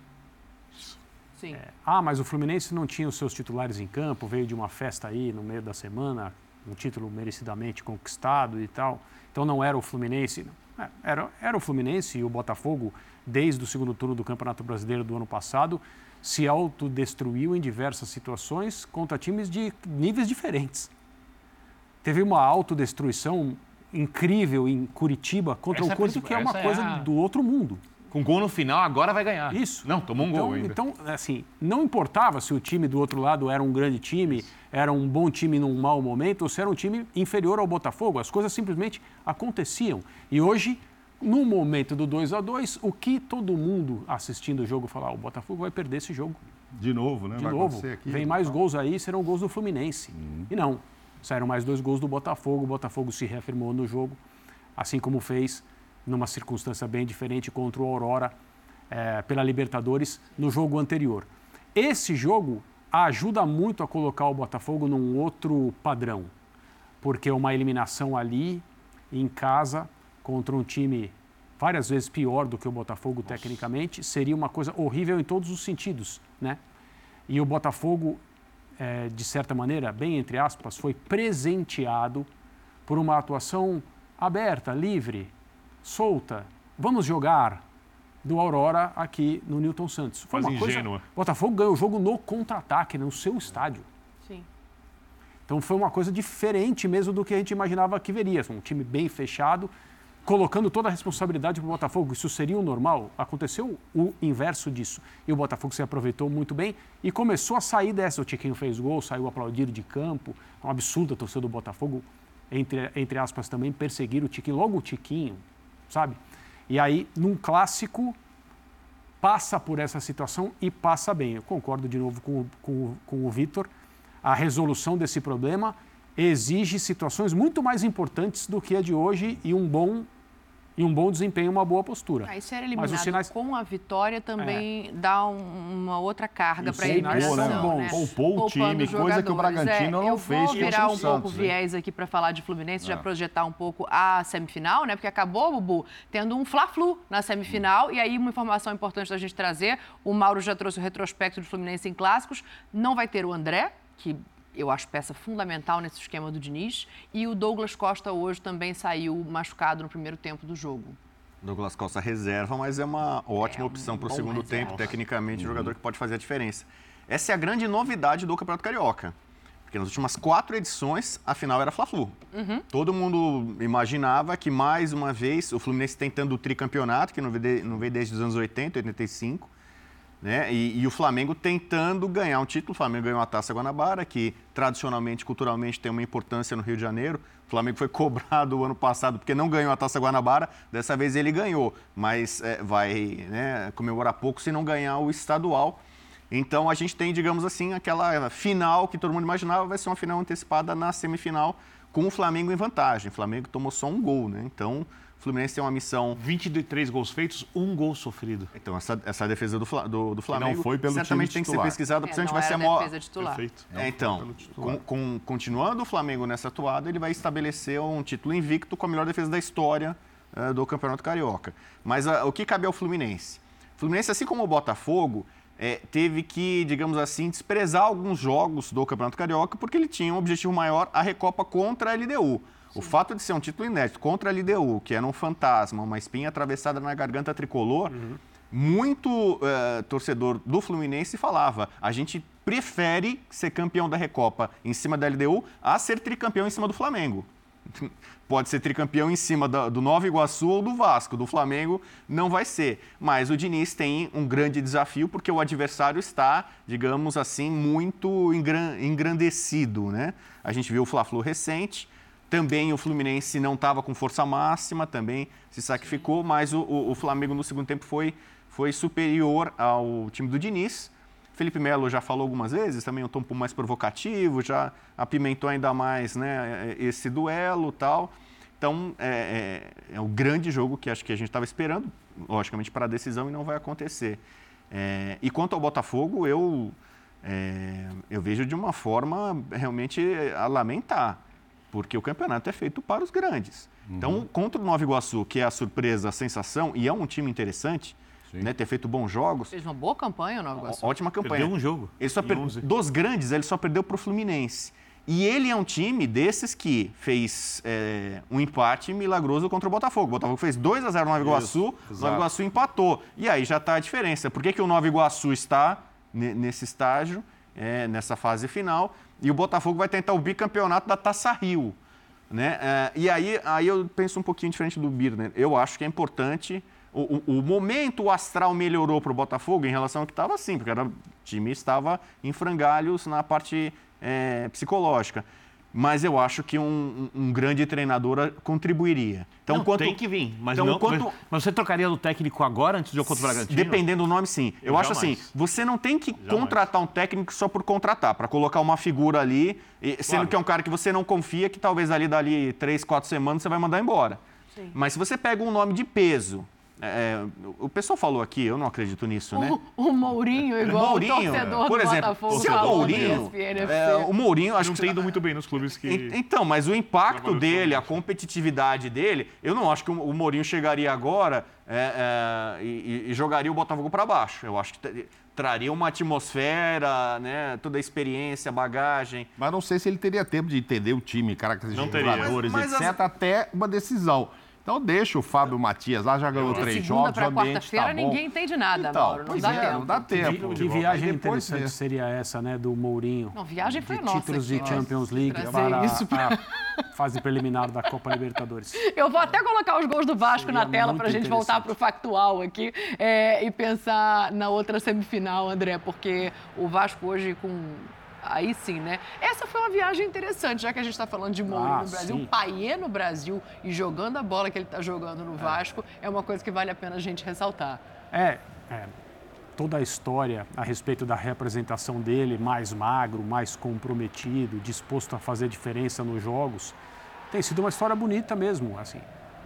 Sim. É, ah, mas o Fluminense não tinha os seus titulares em campo, veio de uma festa aí no meio da semana, um título merecidamente conquistado e tal. Então não era o Fluminense. É, era, era o Fluminense e o Botafogo, desde o segundo turno do Campeonato Brasileiro do ano passado, se autodestruiu em diversas situações contra times de níveis diferentes. Teve uma autodestruição incrível em Curitiba contra essa o Corinthians, que é uma coisa é a... do outro mundo. Com gol no final, agora vai ganhar. Isso. Não, tomou um então, gol ainda. Então, assim, não importava se o time do outro lado era um grande time, era um bom time num mau momento, ou se era um time inferior ao Botafogo. As coisas simplesmente aconteciam. E hoje, no momento do 2 a 2 o que todo mundo assistindo o jogo falar, ah, o Botafogo vai perder esse jogo. De novo, né? De vai novo. Aqui, Vem mais gols aí, serão gols do Fluminense. Uhum. E não. Saíram mais dois gols do Botafogo, o Botafogo se reafirmou no jogo, assim como fez numa circunstância bem diferente contra o Aurora é, pela Libertadores no jogo anterior. Esse jogo ajuda muito a colocar o Botafogo num outro padrão, porque uma eliminação ali em casa contra um time várias vezes pior do que o Botafogo Nossa. tecnicamente, seria uma coisa horrível em todos os sentidos, né? E o Botafogo, é, de certa maneira, bem entre aspas, foi presenteado por uma atuação aberta, livre, solta. Vamos jogar do Aurora aqui no Newton Santos. Foi Quase uma ingênua. coisa. Botafogo ganhou o jogo no contra-ataque, no seu estádio. Sim. Então foi uma coisa diferente mesmo do que a gente imaginava que veria. Um time bem fechado, colocando toda a responsabilidade para o Botafogo. Isso seria o normal? Aconteceu o inverso disso. E o Botafogo se aproveitou muito bem e começou a sair dessa. O Tiquinho fez gol, saiu aplaudido de campo. É um absurdo a torcida do Botafogo, entre, entre aspas, também perseguir o Tiquinho. Logo o Tiquinho, sabe? E aí, num clássico, passa por essa situação e passa bem. Eu concordo de novo com, com, com o Vitor. A resolução desse problema exige situações muito mais importantes do que a de hoje e um bom e um bom desempenho, uma boa postura. Ah, e ser eliminado sinais... com a vitória também é. dá um, uma outra carga para a eliminação. Né? Bom, né? Poupou o time, coisa que o Bragantino é, não eu fez. Eu vou virar um Santos, pouco viés aqui para falar de Fluminense, é. já projetar um pouco a semifinal, né? Porque acabou, Bubu, tendo um Fla-Flu na semifinal. Hum. E aí, uma informação importante da gente trazer: o Mauro já trouxe o retrospecto do Fluminense em clássicos. Não vai ter o André, que eu acho peça fundamental nesse esquema do Diniz. E o Douglas Costa hoje também saiu machucado no primeiro tempo do jogo. Douglas Costa reserva, mas é uma ótima é, opção para o segundo reserva. tempo. Tecnicamente, uhum. jogador que pode fazer a diferença. Essa é a grande novidade do Campeonato Carioca. Porque nas últimas quatro edições, a final era Fla-Flu. Uhum. Todo mundo imaginava que, mais uma vez, o Fluminense tentando o tricampeonato, que não veio desde os anos 80, 85, né? E, e, o Flamengo tentando ganhar um título. O Flamengo ganhou a Taça Guanabara, que tradicionalmente, culturalmente, tem uma importância no Rio de Janeiro. O Flamengo foi cobrado o ano passado porque não ganhou a Taça Guanabara. Dessa vez ele ganhou, mas é, vai né, comemorar pouco se não ganhar o estadual. Então a gente tem, digamos assim, aquela final que todo mundo imaginava vai ser uma final antecipada na semifinal com o Flamengo em vantagem. O Flamengo tomou só um gol, né? Então Fluminense tem uma missão. 23 gols feitos, um gol sofrido. Então, essa, essa defesa do, do, do Flamengo. não foi pelo certamente tem que ser pesquisada, porque é, a gente vai ser a maior. Defesa titular. Perfeito. É, então, com, com, continuando o Flamengo nessa atuada, ele vai estabelecer um título invicto com a melhor defesa da história uh, do Campeonato Carioca. Mas uh, o que cabe ao Fluminense? O Fluminense, assim como o Botafogo, é, teve que, digamos assim, desprezar alguns jogos do Campeonato Carioca porque ele tinha um objetivo maior, a Recopa contra a LDU. O fato de ser um título inédito contra a LDU, que era um fantasma, uma espinha atravessada na garganta tricolor, uhum. muito uh, torcedor do Fluminense falava: a gente prefere ser campeão da Recopa em cima da LDU a ser tricampeão em cima do Flamengo. Pode ser tricampeão em cima do Nova Iguaçu ou do Vasco. Do Flamengo não vai ser. Mas o Diniz tem um grande desafio porque o adversário está, digamos assim, muito engrandecido. Né? A gente viu o Fla-Flu recente, também o Fluminense não estava com força máxima, também se sacrificou, mas o, o, o, Flamengo no segundo tempo foi, foi superior ao time do Diniz. Felipe Melo já falou algumas vezes, também um tom mais provocativo, já apimentou ainda mais né, esse duelo tal. Então, é, é, é o grande jogo que acho que a gente estava esperando, logicamente, para a decisão e não vai acontecer. É, e quanto ao Botafogo, eu, é, eu vejo de uma forma realmente a lamentar porque o campeonato é feito para os grandes. Uhum. Então, contra o Nova Iguaçu, que é a surpresa, a sensação, e é um time interessante, né, ter feito bons jogos. Fez uma boa campanha o Nova Iguaçu. Ótima campanha. Perdeu um jogo. Ele só per... Dos grandes, ele só perdeu para o Fluminense. E ele é um time desses que fez é, um empate milagroso contra o Botafogo. O Botafogo fez 2 a 0 no Nova Iguaçu, o Nova Iguaçu empatou. E aí já está a diferença. Por que, que o Nova Iguaçu está nesse estágio, é, nessa fase final? E o Botafogo vai tentar o bicampeonato da Taça Rio. Né? É, e aí, aí eu penso um pouquinho diferente do Birner. Eu acho que é importante. O, o, o momento o astral melhorou para o Botafogo em relação ao que estava assim, porque era, o time estava em frangalhos na parte é, psicológica mas eu acho que um, um grande treinador contribuiria. Então, não, quanto... tem que vir, mas, então, não, quanto... mas você trocaria do técnico agora, antes de eu contra o Bragantino? Dependendo do nome, sim. Eu, eu acho assim, você não tem que jamais. contratar um técnico só por contratar, para colocar uma figura ali, sendo claro. que é um cara que você não confia, que talvez ali dali três, quatro semanas você vai mandar embora. Sim. Mas se você pega um nome de peso, é, o pessoal falou aqui, eu não acredito nisso, né? O, o Mourinho, igual Mourinho, o torcedor por do exemplo, Botafogo se o Mourinho, é, o Mourinho, acho Não que tem ido muito bem nos clubes que. En- Então, mas o impacto dele, a com competitividade dele, eu não acho que o o Mourinho chegaria agora é, é, e, e jogaria o Botafogo para baixo. Eu acho que tra- traria uma atmosfera, né, toda a experiência, bagagem. Mas não sei se ele teria tempo de entender o time, características jogadores, Mas- mas etc., até uma decisão. Então deixa o Fábio Matias lá, já ganhou De três jogos, o para ambiente quarta-feira tá bom. ninguém entende nada, Então, Mauro. Não pois dá é, tempo. não dá tempo. Que, que Aí viagem depois interessante seria essa, né, do Mourinho? Não, viagem foi de nossa títulos aqui, de. Champions League para isso pra- a fase preliminar da Copa Libertadores. Eu vou até colocar os gols do Vasco Seria na tela para a gente voltar para o factual aqui é, e pensar na outra semifinal, André, porque o Vasco hoje com. Aí sim, né? Essa foi uma viagem interessante, já que a gente está falando de Mourinho Ah, no Brasil. sim. O Paiê no Brasil e jogando a bola que ele está jogando no Vasco é uma coisa que vale a pena a gente ressaltar. É, é, toda a história a respeito da representação dele, mais magro, mais comprometido, disposto a fazer diferença nos jogos, tem sido uma história bonita mesmo. Assim,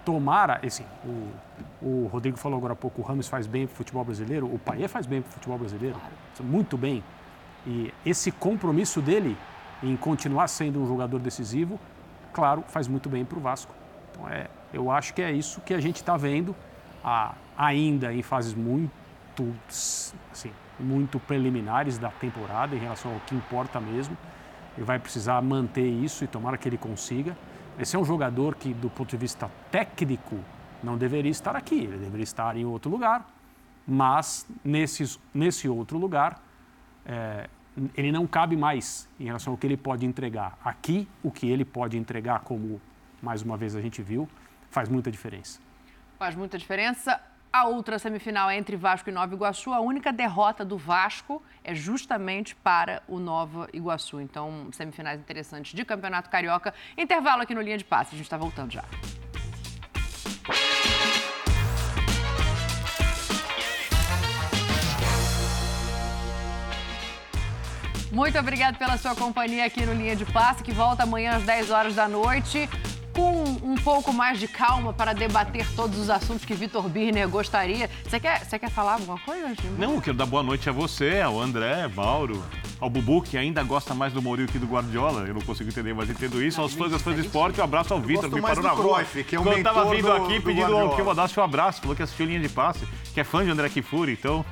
tomara, assim, o, o Rodrigo falou agora há pouco, o Ramos faz bem para o futebol brasileiro, o Paier faz bem para o futebol brasileiro, muito bem. E esse compromisso dele em continuar sendo um jogador decisivo, claro, faz muito bem para o Vasco. Então, é, eu acho que é isso que a gente está vendo a- ainda em fases muito, assim, muito preliminares da temporada em relação ao que importa mesmo. Ele vai precisar manter isso e tomara que ele consiga. Esse é um jogador que, do ponto de vista técnico, não deveria estar aqui, ele deveria estar em outro lugar, mas nesses, nesse outro lugar é, ele não cabe mais em relação ao que ele pode entregar. Aqui, o que ele pode entregar, como mais uma vez a gente viu, faz muita diferença. Faz muita diferença. A outra semifinal é entre Vasco e Nova Iguaçu. A única derrota do Vasco é justamente para o Nova Iguaçu. Então, semifinais interessantes de Campeonato Carioca. Intervalo aqui no Linha de Passe. A gente está voltando já. Muito obrigado pela sua companhia aqui no Linha de Passe, que volta amanhã às 10 horas da noite, com um pouco mais de calma para debater todos os assuntos que Vitor Birner gostaria. Você quer, você quer falar alguma coisa, embora? Não, eu quero dar boa noite a você, ao André, Mauro, ao Bubu, que ainda gosta mais do Mourinho que do Guardiola. Eu não consigo entender, mas entendo isso. Aos fãs aos fãs do esporte, um abraço ao Vitor, que mais parou na rua. Cruyff, que é o Quando eu tava vindo do- aqui do pedindo Guardiola. que eu mandasse um abraço, falou que assistiu linha de passe, que é fã de André Kifuri, então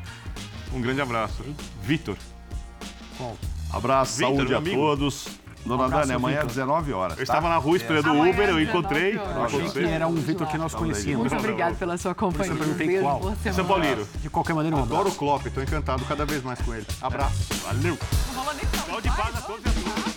um grande abraço. Vitor. Qual? Abraço, Vitor, saúde a amigo. todos. Dona abraço, Dani, amanhã às Vitor. 19 horas. Eu tá? estava na rua esperando o Amanhã, Uber, eu 19 encontrei. Eu achei que era um Vitor que nós conhecíamos. Muito obrigado pela sua companhia. Eu perguntei qual. São Paulino. De qualquer maneira, um Adoro o Klopp, estou encantado cada vez mais com ele. Abraço. Valeu. Não rolou nem tão Saúde e paz a todos e a todas.